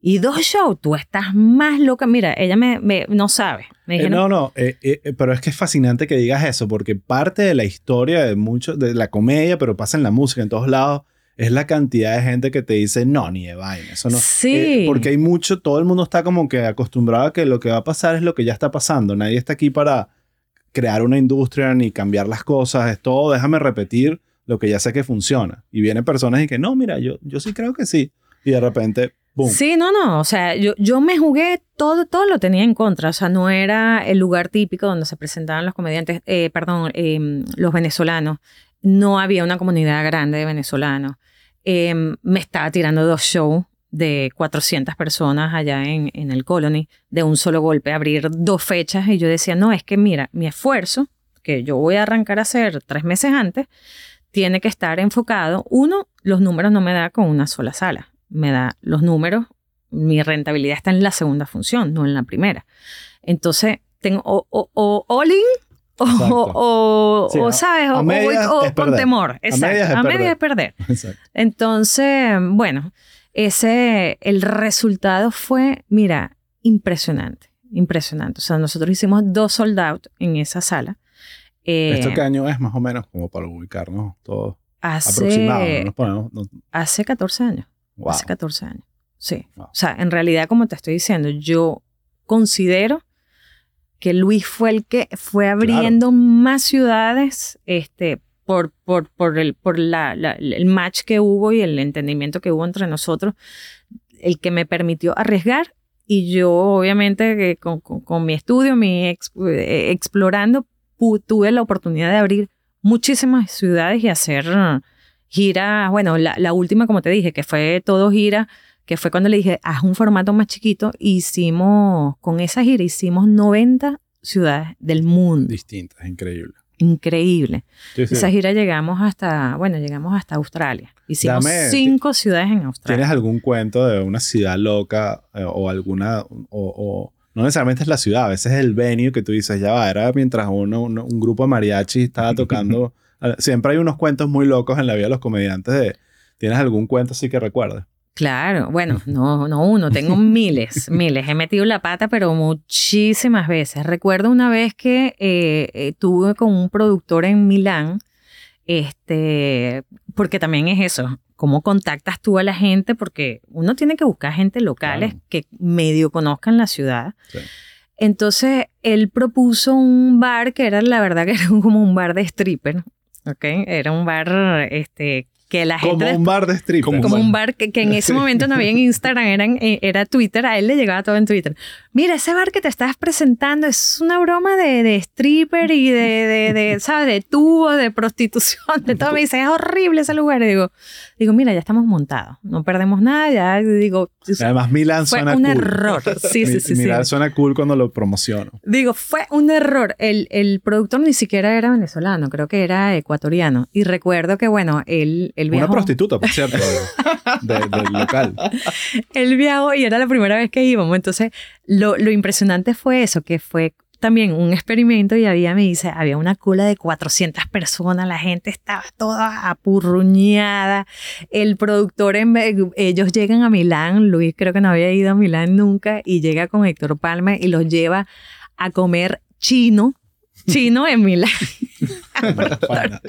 Y dos shows, tú estás más loca. Mira, ella me, no sabe. Eh, no, no, eh, eh, pero es que es fascinante que digas eso, porque parte de la historia de mucho, de la comedia, pero pasa en la música en todos lados, es la cantidad de gente que te dice, no, ni de vaina, eso no. Sí. porque hay mucho, todo el mundo está como que acostumbrado a que lo que va a pasar es lo que ya está pasando. Nadie está aquí para crear una industria ni cambiar las cosas, es todo, déjame repetir lo que ya sé que funciona. Y vienen personas y que, no, mira, yo, yo sí creo que sí. Y de repente, Sí, no, no. O sea, yo, yo me jugué todo, todo lo tenía en contra. O sea, no era el lugar típico donde se presentaban los comediantes, eh, perdón, em, los venezolanos. No había una comunidad grande de venezolanos. Em, me estaba tirando dos shows de 400 personas allá en, en el Colony, de un solo golpe, abrir dos fechas. Y yo decía, no, es que mira, mi esfuerzo, que yo voy a arrancar a hacer tres meses antes, tiene que estar enfocado. Uno, los números no me da con una sola sala me da los números, mi rentabilidad está en la segunda función, no en la primera. Entonces, tengo o, o, o all in o, o, ¿sabes? O, con temor. Exacto. A media es perder. Entonces, bueno, ese, el resultado fue, mira, impresionante, impresionante. O sea, nosotros hicimos dos sold out en esa sala. ¿Esto eh, qué año es más o menos? Como para ubicarnos todos. Hace, hace 14 años. Hace 14 años. Sí. O sea, en realidad, como te estoy diciendo, yo considero que Luis fue el que fue abriendo más ciudades este, por, por, por, el, por la, el match que hubo y el entendimiento que hubo entre nosotros, el que me permitió arriesgar. Y yo, obviamente, con, con, mi estudio, mi eh, explorando, tuve la oportunidad de abrir muchísimas ciudades y hacer gira, bueno, la, última, como te dije, que fue todo gira, que fue cuando le dije, haz un formato más chiquito, hicimos, con esa gira hicimos 90 ciudades del mundo. Distintas, increíble. Increíble. Esa gira llegamos hasta, bueno, llegamos hasta Australia. Hicimos cinco ciudades en Australia. ¿Tienes algún cuento de una ciudad loca eh, o alguna, o, no necesariamente es la ciudad, a veces es el venue que tú dices, ya va, era mientras uno, un grupo de mariachi estaba tocando Siempre hay unos cuentos muy locos en la vida de los comediantes de... ¿Tienes algún cuento así que recuerdes? Claro, bueno, no, no uno, tengo miles, miles. He metido la pata, pero muchísimas veces. Recuerdo una vez que eh, eh, tuve con un productor en Milán, este, porque también es eso, cómo contactas tú a la gente, porque uno tiene que buscar gente locales que medio conozcan la ciudad. Entonces, él propuso un bar que era, la verdad, que era como un bar de stripper. ¿ok? Era un bar este, que la gente... Como un bar de strip. Como, un bar que, en ese momento no había en Instagram, eh, era Twitter, a él le llegaba todo en Twitter. Mira, ese bar que te estás presentando es una broma de, de stripper y de, de, ¿sabes? De tubo, de prostitución, de todo. Me dice, es horrible ese lugar. Y digo, digo, mira, ya estamos montados, no perdemos nada, ya digo... Además, Milan fue suena un error. Sí, sí, sí. Milan suena cool cuando lo promociono. Digo, fue un error. El, el productor ni siquiera era venezolano, creo que era ecuatoriano. Y recuerdo que, bueno, él una prostituta, por cierto, del local. El viajó y era la primera vez que íbamos. Entonces, lo, lo impresionante fue eso, que fue también un experimento y había, me dice, había una cola de 400 personas, la gente estaba toda apurruñada, el productor, en, ellos llegan a Milán, Luis creo que no había ido a Milán nunca y llega con Héctor Palma y los lleva a comer chino chino en Milán. A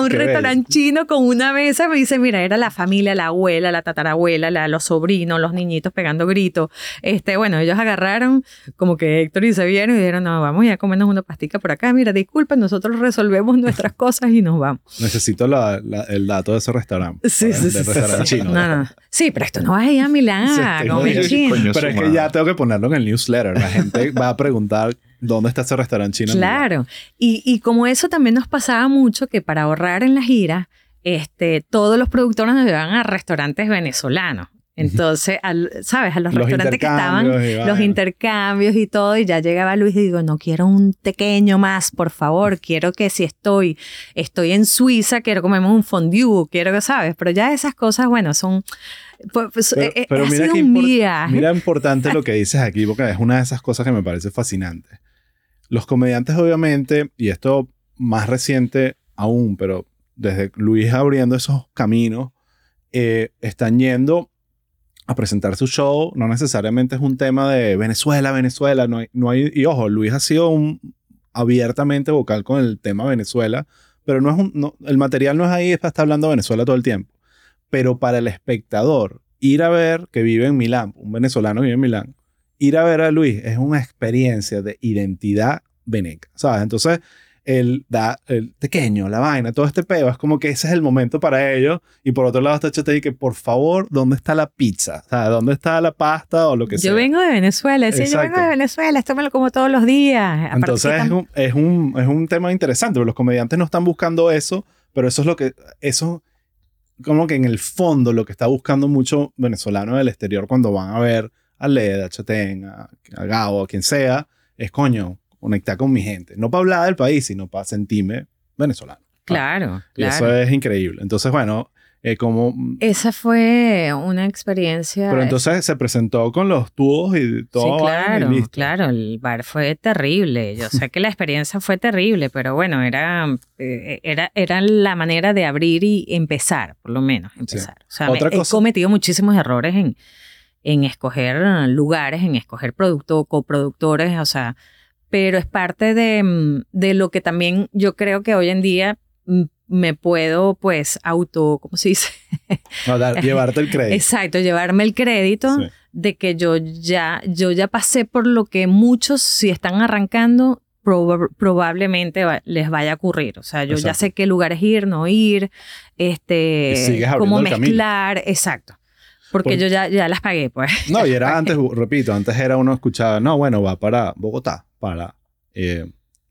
un restaurante chino con una mesa. Me dice, mira, era la familia, la abuela, la tatarabuela, la- los sobrinos, los niñitos pegando gritos. Este, bueno, ellos agarraron como que Héctor y se vieron y dijeron, no, vamos ya a comernos una pastica por acá. Mira, disculpen, nosotros resolvemos nuestras cosas y nos vamos. Necesito la- la- el dato de ese restaurante. Sí, sí, sí, restaurante sí. chino. No, no. Sí, pero esto no vas a ir a Milán Sí, a estoy comer jodido. chino. Coño, Pero es que ya tengo que ponerlo en el newsletter. La gente va a preguntar dónde está ese restaurante chino. Claro. Y, y como eso también nos pasaba mucho, que para ahorrar en la gira, este, todos los productores nos llevaban a restaurantes venezolanos. Entonces, al- ¿sabes? A los, Los restaurantes que estaban, los intercambios y todo, y ya llegaba Luis y digo, no quiero un pequeño más, por favor, quiero que si estoy, estoy en Suiza, quiero comerme un fondue, quiero que, ¿sabes? Pero ya esas cosas, bueno, son... Pues, pues, Pero, eh, eh, pero mira viaje. mira importante lo que dices aquí, porque es una de esas cosas que me parece fascinante. Los comediantes, obviamente, y esto más reciente aún, pero desde Luis abriendo esos caminos, eh, están yendo a presentar su show. No necesariamente es un tema de Venezuela, Venezuela. No hay, no hay, y ojo, Luis ha sido un abiertamente vocal con el tema Venezuela, pero no es un, no- el material no es ahí, es para estar hablando Venezuela todo el tiempo. Pero para el espectador, ir a ver que vive en Milán, un venezolano vive en Milán, ir a ver a Luis es una experiencia de identidad veneca, ¿sabes? Entonces, el, da, el pequeño, la vaina, todo este peo, es como que ese es el momento para ellos. Y por otro lado está Chete que, por favor, ¿dónde está la pizza? O sea, ¿dónde está la pasta o lo que sea? Yo vengo de Venezuela, sí, yo vengo Exacto. de Venezuela, esto me lo como todos los días. Entonces es un, es, un, es un tema interesante, los comediantes no están buscando eso, pero eso es lo que, eso, como que en el fondo lo que está buscando mucho venezolano del exterior cuando van a ver a Leda, a Chatén, a, a Gabo, a quien sea, es coño, conectar con mi gente. No para hablar del país, sino para sentirme venezolano. Claro, Y eso claro. es increíble. Entonces, bueno, eh, como... Esa fue una experiencia. Pero entonces se presentó con los tubos y todo. sí, y claro, claro, el bar fue terrible. Yo sé que la experiencia fue terrible, pero bueno, era, eh, era, era la manera de abrir y empezar, por lo menos, empezar. O sea, Otra me- he cosa- cometido muchísimos errores en, en escoger lugares, en escoger productos, coproductores, o sea, pero es parte de, mm, de lo que también yo creo que hoy en día mm, me puedo, pues, auto, ¿cómo se dice? No, dar- llevarte el crédito. Exacto, llevarme el crédito Sí. de que yo ya, yo ya pasé por lo que muchos, si están arrancando, proba- probablemente va- les vaya a ocurrir. O sea, yo ya sé qué lugares ir, no ir, este, cómo mezclar, exacto. Porque Por- yo ya, ya las pagué, pues. No, y era antes, repito, antes era uno escuchaba, no, bueno, va para Bogotá, para eh,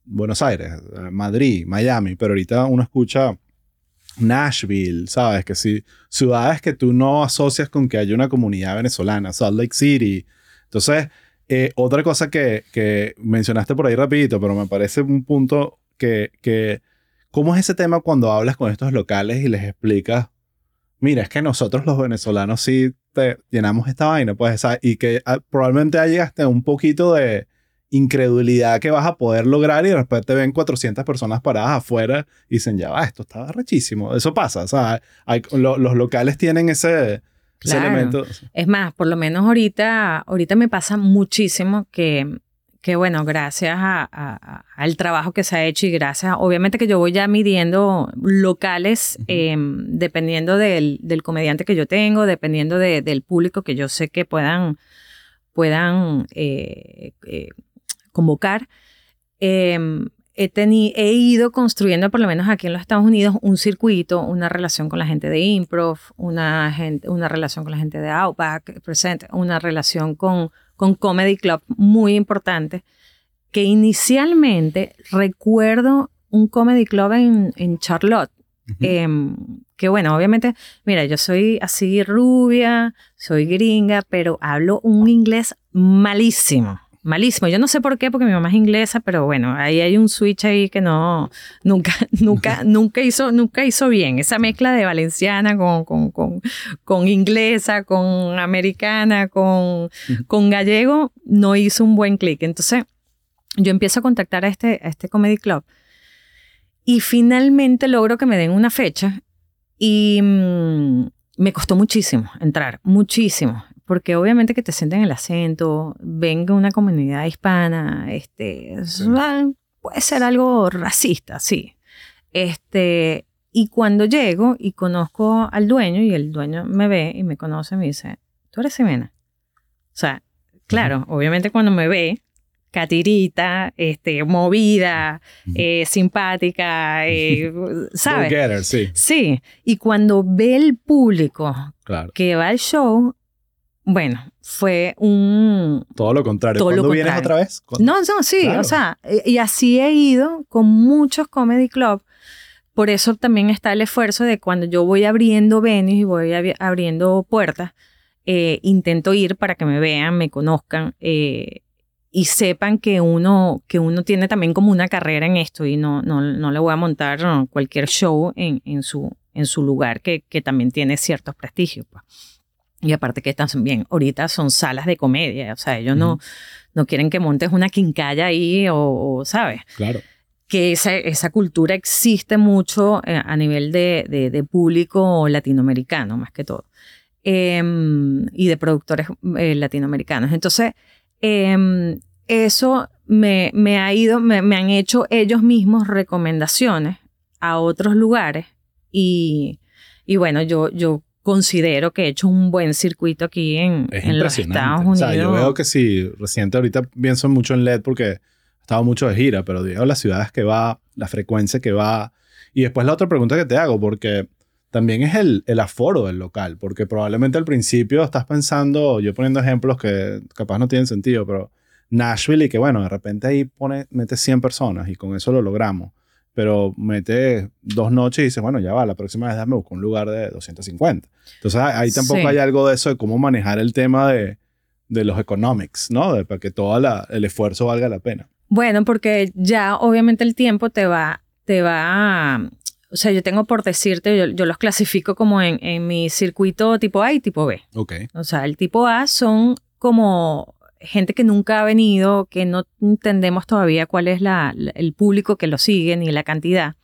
Buenos Aires, Madrid, Miami, pero ahorita uno escucha Nashville, ¿sabes? Que sí, ciudades que tú no asocias con que haya una comunidad venezolana, Salt Lake City. Entonces, eh, otra cosa que, que mencionaste por ahí rapidito, pero me parece un punto que, que, ¿cómo es ese tema cuando hablas con estos locales y les explicas mira, es que nosotros los venezolanos sí te llenamos esta vaina, pues, y que ah, probablemente hay hasta un poquito de incredulidad que vas a poder lograr y de repente te ven 400 personas paradas afuera y dicen, ya va, esto está rechísimo. Eso pasa, o sea, hay- lo- los locales tienen ese, ese Claro. elemento. Es más, por lo menos ahorita, ahorita me pasa muchísimo que, que bueno, gracias a- a- al trabajo que se ha hecho y gracias, obviamente que yo voy ya midiendo locales Ujú. eh, dependiendo del, del comediante que yo tengo, dependiendo de- del público que yo sé que puedan, puedan eh, eh, convocar. Eh, he, he ido construyendo, por lo menos aquí en los Estados Unidos, un circuito, una relación con la gente de Improv, una, gente, una relación con la gente de Outback, Present, una relación con, con Comedy Club muy importante, que inicialmente recuerdo un Comedy Club en, en Charlotte. Em, que bueno, obviamente, mira, yo soy así rubia, soy gringa, pero hablo un inglés malísimo, malísimo. Yo no sé por qué, porque mi mamá es inglesa, pero bueno, ahí hay un switch ahí que no, nunca, nunca, nunca hizo, nunca hizo bien. Esa mezcla de valenciana con, con, con, con inglesa, con americana, con, con gallego, no hizo un buen clic. Entonces, yo empiezo a contactar a este, a este comedy club y finalmente logro que me den una fecha y mm, me costó muchísimo entrar, muchísimo, porque obviamente que te sienten el acento, venga una comunidad hispana, este, puede ser algo racista, sí. Este, y cuando llego y conozco al dueño y el dueño me ve y me conoce, me dice, tú eres Ximena. O sea, claro, obviamente cuando me ve, catirita, este, movida, eh, simpática, eh, ¿sabes? sí. Sí, y cuando ve el público que va al show, bueno, fue un... Todo lo contrario. ¿Cuándo vienes otra vez? No, no, sí, o sea, y así he ido con muchos comedy club. Por eso también está el esfuerzo de cuando yo voy abriendo venues y voy abriendo puertas, eh, intento ir para que me vean, me conozcan eh, y sepan que uno, que uno tiene también como una carrera en esto y no, no, no le voy a montar cualquier show en, en, su, en su lugar que, que también tiene ciertos prestigios. Pues. Y aparte que están bien, ahorita son salas de comedia, o sea, ellos no, no quieren que montes una quincalla ahí o, ¿sabes? Claro. Que esa, esa cultura existe mucho eh, a nivel de, de, público latinoamericano, más que todo, em, y de productores eh, latinoamericanos. Entonces, em, eso me, me, ha ido, me, me han hecho ellos mismos recomendaciones a otros lugares y, y bueno, yo, yo considero que he hecho un buen circuito aquí en, los Estados Unidos. O sea, yo veo que sí, reciente ahorita pienso mucho en LED porque he estado mucho de gira, pero digo las ciudades que va, la frecuencia que va. Y después la otra pregunta que te hago, porque también es el, el aforo del local, porque probablemente al principio estás pensando, yo poniendo ejemplos que capaz no tienen sentido, pero Nashville y que bueno, de repente ahí pone, mete 100 personas y con eso lo logramos pero mete dos noches y dice, bueno, ya va, la próxima vez me busco un lugar de 250. Entonces ahí tampoco hay algo de eso de cómo manejar el tema de, de los economics, ¿no? De, para que todo la, el esfuerzo valga la pena. Bueno, porque ya obviamente el tiempo te va, te va, o sea, yo tengo por decirte, yo, yo los clasifico como en, en, mi circuito tipo A y tipo B. Ok. O sea, el tipo A son como gente que nunca ha venido, que no entendemos todavía cuál es la, el público que lo sigue ni la cantidad.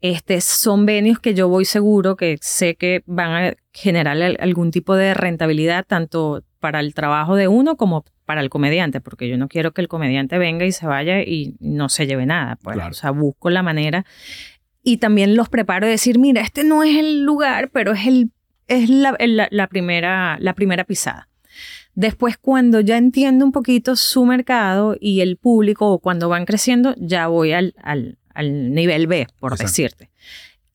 Este, son venios que yo voy seguro que sé que van a generar algún tipo de rentabilidad tanto para el trabajo de uno como para el comediante, porque yo no quiero que el comediante venga y se vaya y no se lleve nada. Pues. O sea, busco la manera y también los preparo de decir, mira, este no es el lugar, pero es, el, es la, primera, la primera pisada. Después, cuando ya entiendo un poquito su mercado y el público, o cuando van creciendo, ya voy al, al, al nivel B, por decirte.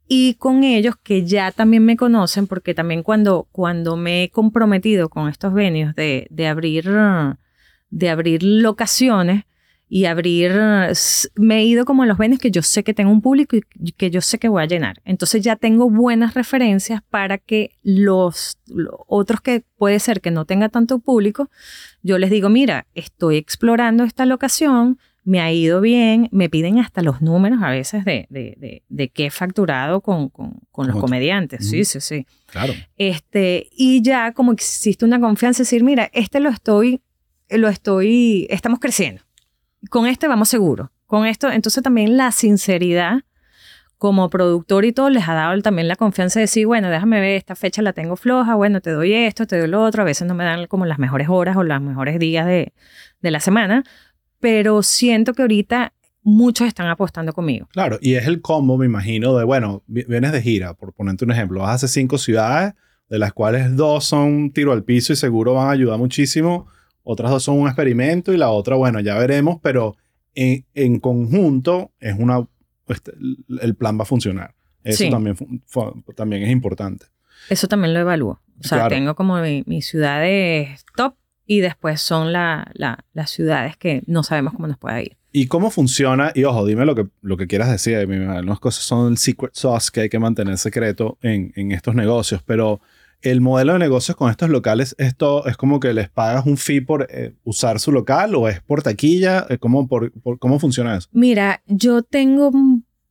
Y con ellos que ya también me conocen, porque también cuando, cuando me he comprometido con estos venios de, de abrir, de abrir locaciones, y abrir, me he ido como a los venes que yo sé que tengo un público y que yo sé que voy a llenar. Entonces ya tengo buenas referencias para que los, otros que puede ser que no tenga tanto público, yo les digo, mira, estoy explorando esta locación, me ha ido bien, me piden hasta los números a veces de, de, de, qué he facturado con, con, con los comediantes. Sí, sí, sí. Claro. Este, y ya como existe una confianza, decir, mira, este lo estoy, lo estoy, estamos creciendo con este vamos seguro. Con esto, entonces también la sinceridad como productor y todo les ha dado también la confianza de decir, bueno, déjame ver, esta fecha la tengo floja, bueno, te doy esto, te doy lo otro, a veces no me dan como las mejores horas o los mejores días de, de la semana, pero siento que ahorita muchos están apostando conmigo. Claro, y es el combo, me imagino, de, bueno, vienes de gira, por ponerte un ejemplo, vas a hacer cinco ciudades, de las cuales dos son tiro al piso y seguro van a ayudar muchísimo otras dos son un experimento y la otra, bueno, ya veremos, pero en, en conjunto es una, este, el plan va a funcionar. Eso también, también es importante. Eso también lo evalúo. O sea, tengo como mis mi ciudades top y después son la, la, las ciudades que no sabemos cómo nos puede ir. ¿Y cómo funciona? Y ojo, dime lo que, lo que quieras decir. Algunas cosas son el secret sauce que hay que mantener secreto en, en estos negocios, pero el modelo de negocios con estos locales, esto es como que les pagas un fee por eh, usar su local o es por taquilla, eh, ¿cómo, por, ¿cómo funciona eso? Mira, yo tengo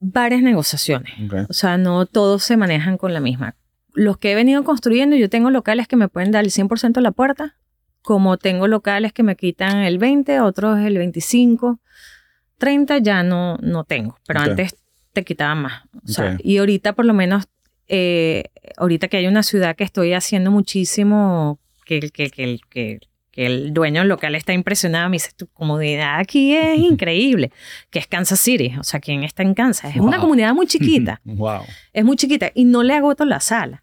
varias negociaciones, o sea, no todos se manejan con la misma. Los que he venido construyendo, yo tengo locales que me pueden dar el 100% a la puerta, como tengo locales que me quitan el 20, otros el 25, 30 ya no, no tengo, pero antes te quitaban más. O sea, y ahorita por lo menos eh, ahorita que hay una ciudad que estoy haciendo muchísimo, que, el- que, que, el- que, que el dueño local está impresionado. Me dice, tu comunidad aquí es increíble, que es Kansas City. O sea, ¿quién está en Kansas? Es una comunidad muy chiquita. Wow. es muy chiquita y no le agoto la sala.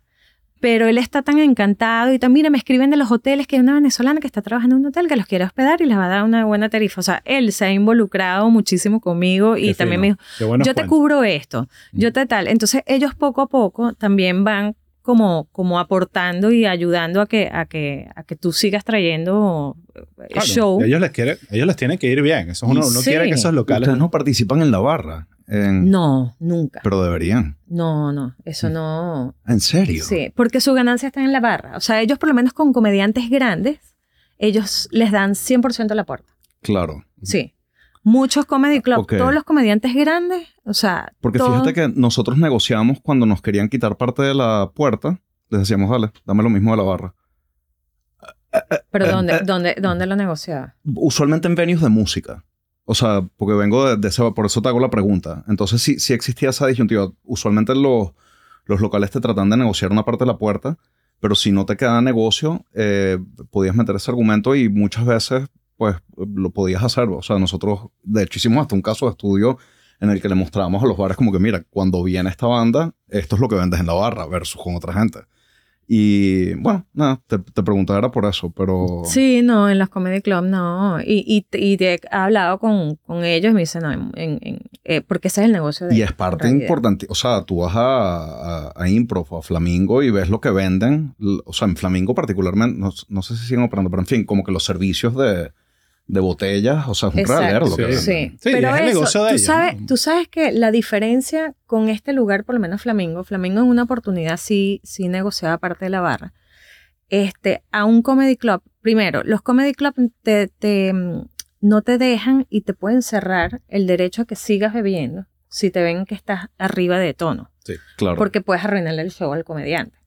Pero él está tan encantado y también, mira, me escriben de los hoteles que hay una venezolana que está trabajando en un hotel que los quiere hospedar y les va a dar una buena tarifa. O sea, él se ha involucrado muchísimo conmigo y Qué también fino. me dijo, yo te cubro esto, yo te tal. Entonces ellos poco a poco también van como, como aportando y ayudando a que, a que, a que tú sigas trayendo eh, Claro, show. Ellos les, quiere, ellos les tiene que ir bien. Eso es uno, uno Sí. quiere que esos locales... Ustedes no participan en la barra. En- No, nunca. Pero deberían. No, no, eso no. ¿En serio? Sí, porque su ganancia está en la barra. O sea, ellos por lo menos con comediantes grandes, ellos les dan 100% la puerta. Claro. Sí. Muchos comedy club, Ok. todos los comediantes grandes, o sea, Porque fíjate que nosotros negociamos cuando nos querían quitar parte de la puerta. Les decíamos, dale, dame lo mismo de la barra. Pero eh, ¿dónde, eh, dónde, dónde lo negociaba? Usualmente en venues de música. O sea, porque vengo de, de ese, por eso te hago la pregunta. Entonces, sí, sí existía esa disyuntiva. Usualmente los, los locales te tratan de negociar una parte de la puerta, pero si no te queda negocio, eh, podías meter ese argumento y muchas veces, pues, lo podías hacer. O sea, nosotros, de hecho, hicimos hasta un caso de estudio en el que le mostrábamos a los bares como que, mira, cuando viene esta banda, esto es lo que vendes en la barra versus con otra gente. Y bueno, nada, te, te preguntaba era por eso, pero... Sí, no, en los comedy club no. Y, y, y te he hablado con, con ellos y me dicen, no, en, en- eh, porque ese es el negocio de Y es parte importante. O sea, tú vas a, a, a Improv o a Flamingo y ves lo que venden. O sea, en Flamingo particularmente, no, no sé si siguen operando, pero en fin, como que los servicios de, de botellas, o sea, es un que Sí. Sí, Sí, pero es el eso, negocio de tú, ellos, sabes, ¿no? tú sabes que la diferencia con este lugar, por lo menos Flamingo, Flamingo en una oportunidad sí, sí negociaba parte de la barra. Este, a un comedy club, primero, los comedy club te, te, mm, no te dejan y te pueden cerrar el derecho a que sigas bebiendo si te ven que estás arriba de tono, Claro. porque puedes arruinarle el show al comediante.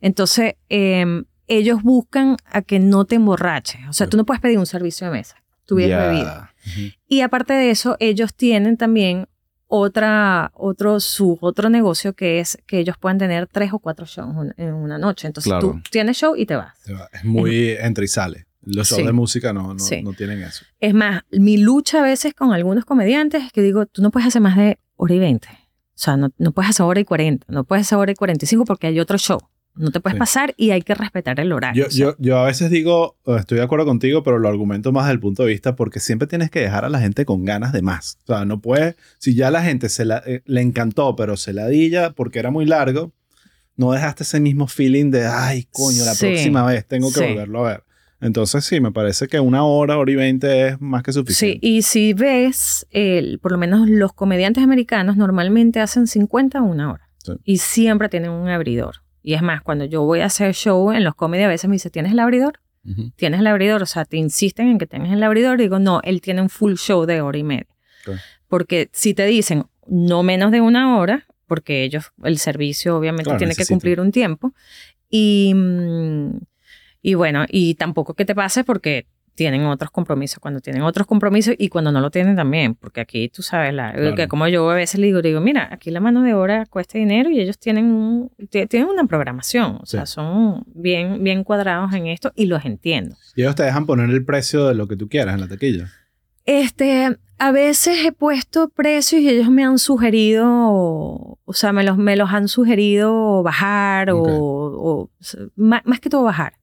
Entonces, em, ellos buscan a que no te emborraches. O sea, tú no puedes pedir un servicio de mesa. Tú hubieras Ya. bebido. Y aparte de eso, ellos tienen también otra, otro, su otro negocio que es que ellos pueden tener tres o cuatro shows un- en una noche. Entonces Claro. tú tienes show y te vas. Es muy entra y sale. Los shows Sí. de música no, no, Sí. no tienen eso. Es más, mi lucha a veces con algunos comediantes es que digo, tú no puedes hacer más de hora y veinte. O sea, no, no puedes hacer hora y cuarenta, no puedes hacer hora y cuarenta y cinco porque hay otro show. No te puedes Sí. pasar y hay que respetar el horario. Yo, O sea, yo, yo a veces digo, eh, estoy de acuerdo contigo, pero lo argumento más desde el punto de vista porque siempre tienes que dejar a la gente con ganas de más. O sea, no puedes, si ya la gente se la, eh, le encantó, pero se ladilla porque era muy largo, no dejaste ese mismo feeling de, ay, coño, la Sí, próxima vez tengo que sí. volverlo a ver. Entonces sí, me parece que una hora, hora y veinte es más que Sí, suficiente. y si ves, el, por lo menos los comediantes americanos normalmente hacen 50 a una hora. Sí. Y siempre tienen un abridor. Y es más, cuando yo voy a hacer show en los comedy, a veces me dice, ¿tienes el abridor? ¿Tienes el abridor? O sea, te insisten en que tengas el abridor. Y digo, no, él tiene un full show de hora y media. Porque si te dicen no menos de una hora, porque ellos, el servicio obviamente Claro, tiene que cumplir un tiempo. Y, mm, y bueno, y tampoco que te pase porque tienen otros compromisos, cuando tienen otros compromisos y cuando no lo tienen también, porque aquí tú sabes, la, Claro. que como yo a veces le digo, digo, mira, aquí la mano de obra cuesta dinero y ellos tienen, un- ti- tienen una programación, o sea, son bien, bien cuadrados en esto y los entiendo. Y ellos te dejan poner el precio de lo que tú quieras en la taquilla. Este, a veces he puesto precios y ellos me han sugerido, o sea, me los, me los han sugerido bajar o, o- más, más que todo bajar.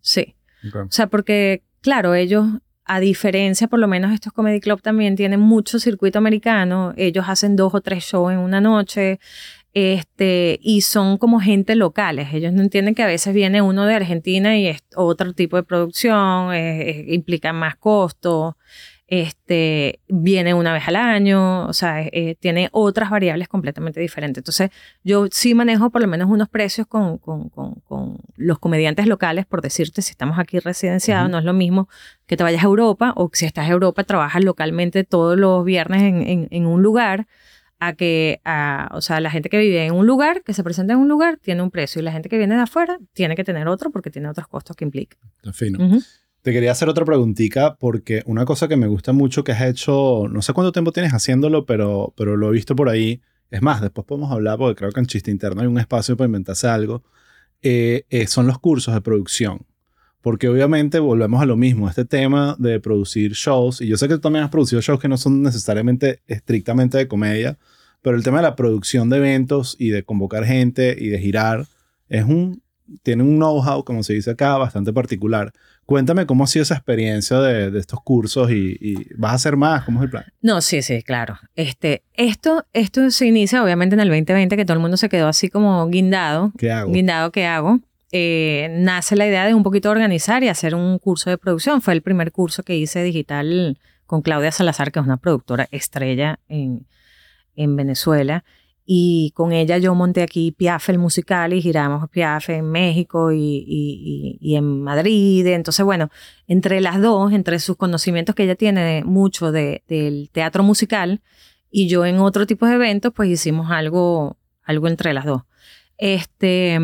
Sí. O sea, porque, claro, ellos, a diferencia, por lo menos estos comedy club también tienen mucho circuito americano. Ellos hacen dos o tres shows en una noche. Este, y son como gente locales. Ellos no entienden que a veces viene uno de Argentina y es otro tipo de producción, implica más costo. Este, viene una vez al año, o sea, eh, eh, tiene otras variables completamente diferentes. Entonces, yo sí manejo por lo menos unos precios con, con, con, con los comediantes locales, por decirte, si estamos aquí residenciados, Ujú. no es lo mismo que te vayas a Europa o si estás en Europa trabajas localmente todos los viernes en, en, en un lugar, a que, a, o sea, la gente que vive en un lugar, que se presenta en un lugar, tiene un precio y la gente que viene de afuera tiene que tener otro porque tiene otros costos que implica. Está fino. Te quería hacer otra preguntita porque una cosa que me gusta mucho que has hecho, no sé cuánto tiempo tienes haciéndolo, pero, pero lo he visto por ahí. Es más, después podemos hablar porque creo que en Chiste Interno hay un espacio para inventarse algo. eh, eh, son los cursos de producción. Porque obviamente volvemos a lo mismo, este tema de producir shows, y yo sé que tú también has producido shows que no son necesariamente estrictamente de comedia, pero el tema de la producción de eventos y de convocar gente y de girar es un, tiene un know-how, como se dice acá, bastante particular. Cuéntame cómo ha sido esa experiencia de, de estos cursos y, y, vas a hacer más, ¿cómo es el plan? No, sí, sí, claro. Este, esto, esto se inicia obviamente en el 2020, que todo el mundo se quedó así como guindado. ¿Qué hago? Guindado, ¿qué hago? Eh, nace la idea de un poquito organizar y hacer un curso de producción. Fue el primer curso que hice digital con Claudia Salazar, que es una productora estrella en, en Venezuela. Y con ella yo monté aquí Piaf el musical y giramos Piaf en México y, y, y, en Madrid. Entonces, bueno, entre las dos, entre sus conocimientos que ella tiene mucho de, del teatro musical y yo en otro tipo de eventos, pues hicimos algo, algo entre las dos. Este,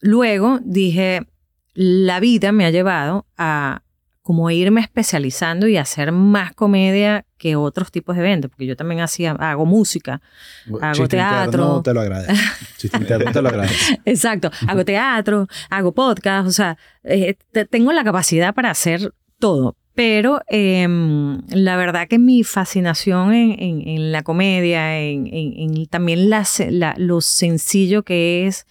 luego dije, la vida me ha llevado a como irme especializando y hacer más comedia que otros tipos de eventos, porque yo también hacía, hago música, hago Chiste teatro. Interno te lo agradezco. Chiste interno te lo agradezco. Exacto, hago teatro, hago podcast, o sea, eh, te, tengo la capacidad para hacer todo, pero eh, la verdad que mi fascinación en, en, en la comedia, en, en también la, la, lo sencillo que es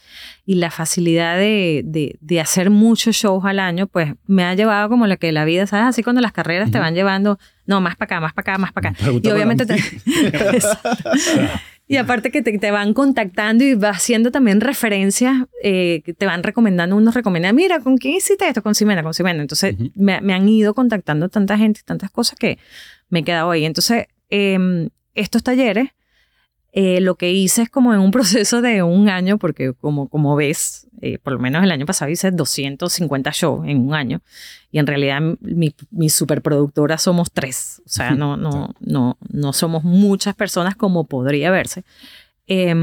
y la facilidad de, de, de, hacer muchos shows al año, pues me ha llevado como la que la vida, ¿sabes? Así cuando las carreras uh -huh. te van llevando, no, más para acá, más para acá, más para acá. Y obviamente te... Y aparte que te, te, van contactando y va haciendo también referencias, eh, que te van recomendando, unos recomiendan, mira, ¿con quién hiciste esto? Con Ximena, con Ximena. Entonces uh -huh. me, me, han ido contactando tanta gente, tantas cosas que me he quedado ahí. Entonces, eh, estos talleres, eh, lo que hice es como en un proceso de un año, porque como, como ves, eh, por lo menos el año pasado hice 250 shows en un año, y en realidad mi, mi superproductora somos tres, o sea, no, no, no, no somos muchas personas como podría verse. Eh,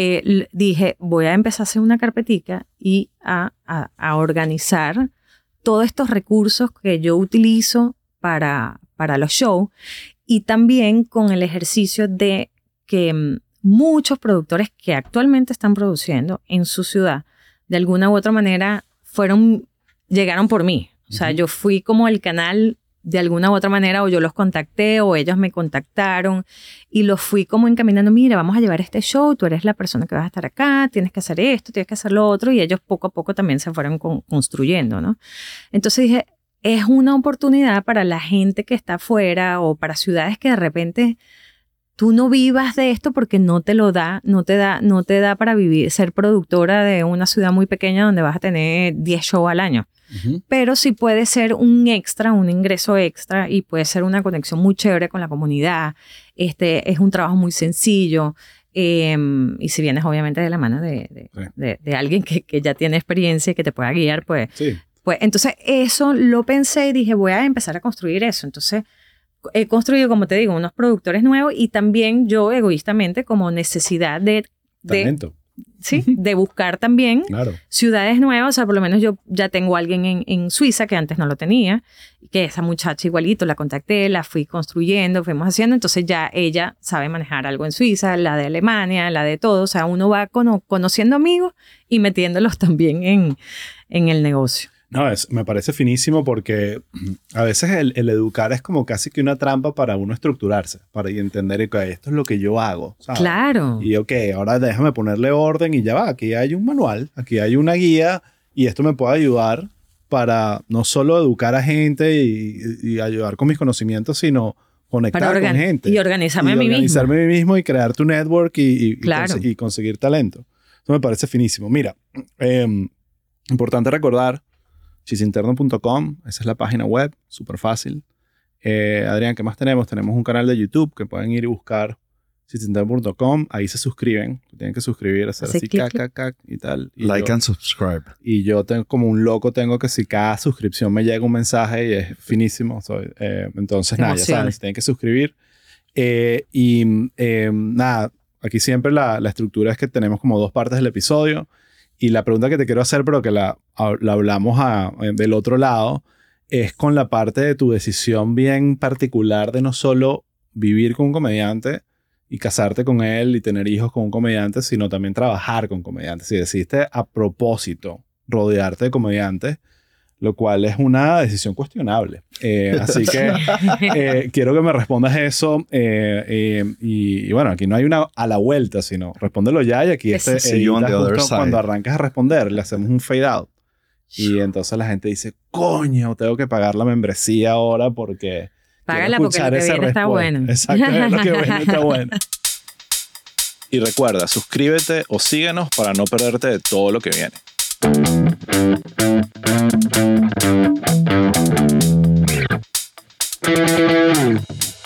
eh, dije, voy a empezar a hacer una carpetica y a, a, a, organizar todos estos recursos que yo utilizo para, para los shows y también con el ejercicio de que mm, muchos productores que actualmente están produciendo en su ciudad, de alguna u otra manera, fueron, llegaron por mí. O sea, uh -huh. yo fui como el canal de alguna u otra manera, o yo los contacté, o ellos me contactaron, y los fui como encaminando, mira, vamos a llevar este show, tú eres la persona que vas a estar acá, tienes que hacer esto, tienes que hacer lo otro, y ellos poco a poco también se fueron con, construyendo, ¿no? Entonces dije, es una oportunidad para la gente que está afuera o para ciudades que de repente tú no vivas de esto porque no te lo da, no te da, no te da para vivir, ser productora de una ciudad muy pequeña donde vas a tener 10 shows al año. Uh -huh. Pero sí puede ser un extra, un ingreso extra y puede ser una conexión muy chévere con la comunidad. Este es un trabajo muy sencillo. Eh, y si vienes obviamente de la mano de, de, sí. de, de alguien que, que, ya tiene experiencia y que te pueda guiar, pues sí. Pues entonces eso lo pensé y dije, voy a empezar a construir eso. Entonces he construido, como te digo, unos productores nuevos y también yo egoístamente como necesidad de... de Talento. Sí, de buscar también claro. ciudades nuevas. O sea, por lo menos yo ya tengo a alguien en, en, Suiza que antes no lo tenía, que esa muchacha igualito, la contacté, la fui construyendo, fuimos haciendo. Entonces ya ella sabe manejar algo en Suiza, la de Alemania, la de todo. O sea, uno va cono conociendo amigos y metiéndolos también en, en el negocio. No, es, me parece finísimo porque a veces el, el, educar es como casi que una trampa para uno estructurarse, para entender que esto es lo que yo hago. ¿sabes? Claro. Y ok, ahora déjame ponerle orden y ya va, aquí hay un manual, aquí hay una guía y esto me puede ayudar para no solo educar a gente y, y ayudar con mis conocimientos, sino conectar con gente. Y organizarme y a mí organizarme mismo. a mí mismo y crear tu network y, y, claro. y, conseguir talento. Eso me parece finísimo. Mira, eh, importante recordar chisinterno.com, esa es la página web, súper fácil. Eh, Adrián, ¿qué más tenemos? Tenemos un canal de YouTube que pueden ir y buscar chisinterno.com, ahí se suscriben, tienen que suscribir, hacer así, cac, cac, cac, y tal. Y like yo, and subscribe. Y yo tengo como un loco, tengo que si cada suscripción me llega un mensaje y es finísimo, soy, eh, entonces nada, ya saben, se tienen que suscribir. Eh, y nada, aquí siempre la, la estructura es que tenemos como dos partes del episodio. Y la pregunta que te quiero hacer, pero que la, la hablamos a, del otro lado, es con la parte de tu decisión bien particular de no solo vivir con un comediante y casarte con él y tener hijos con un comediante, sino también trabajar con comediantes. Si decidiste a propósito rodearte de comediantes, lo cual es una decisión cuestionable. Eh, así que eh, quiero que me respondas eso. eh, eh, y, y bueno, aquí no hay una a la vuelta, sino respóndelo ya y aquí este side. cuando arrancas a responder, le hacemos un fade out. Y entonces la gente dice, coño, tengo que pagar la membresía ahora porque... Págala porque lo escuchar que viene está respuesta". bueno. Exacto, lo que viene está bueno. Y recuerda, suscríbete o síguenos para no perderte de todo lo que viene. Thank you.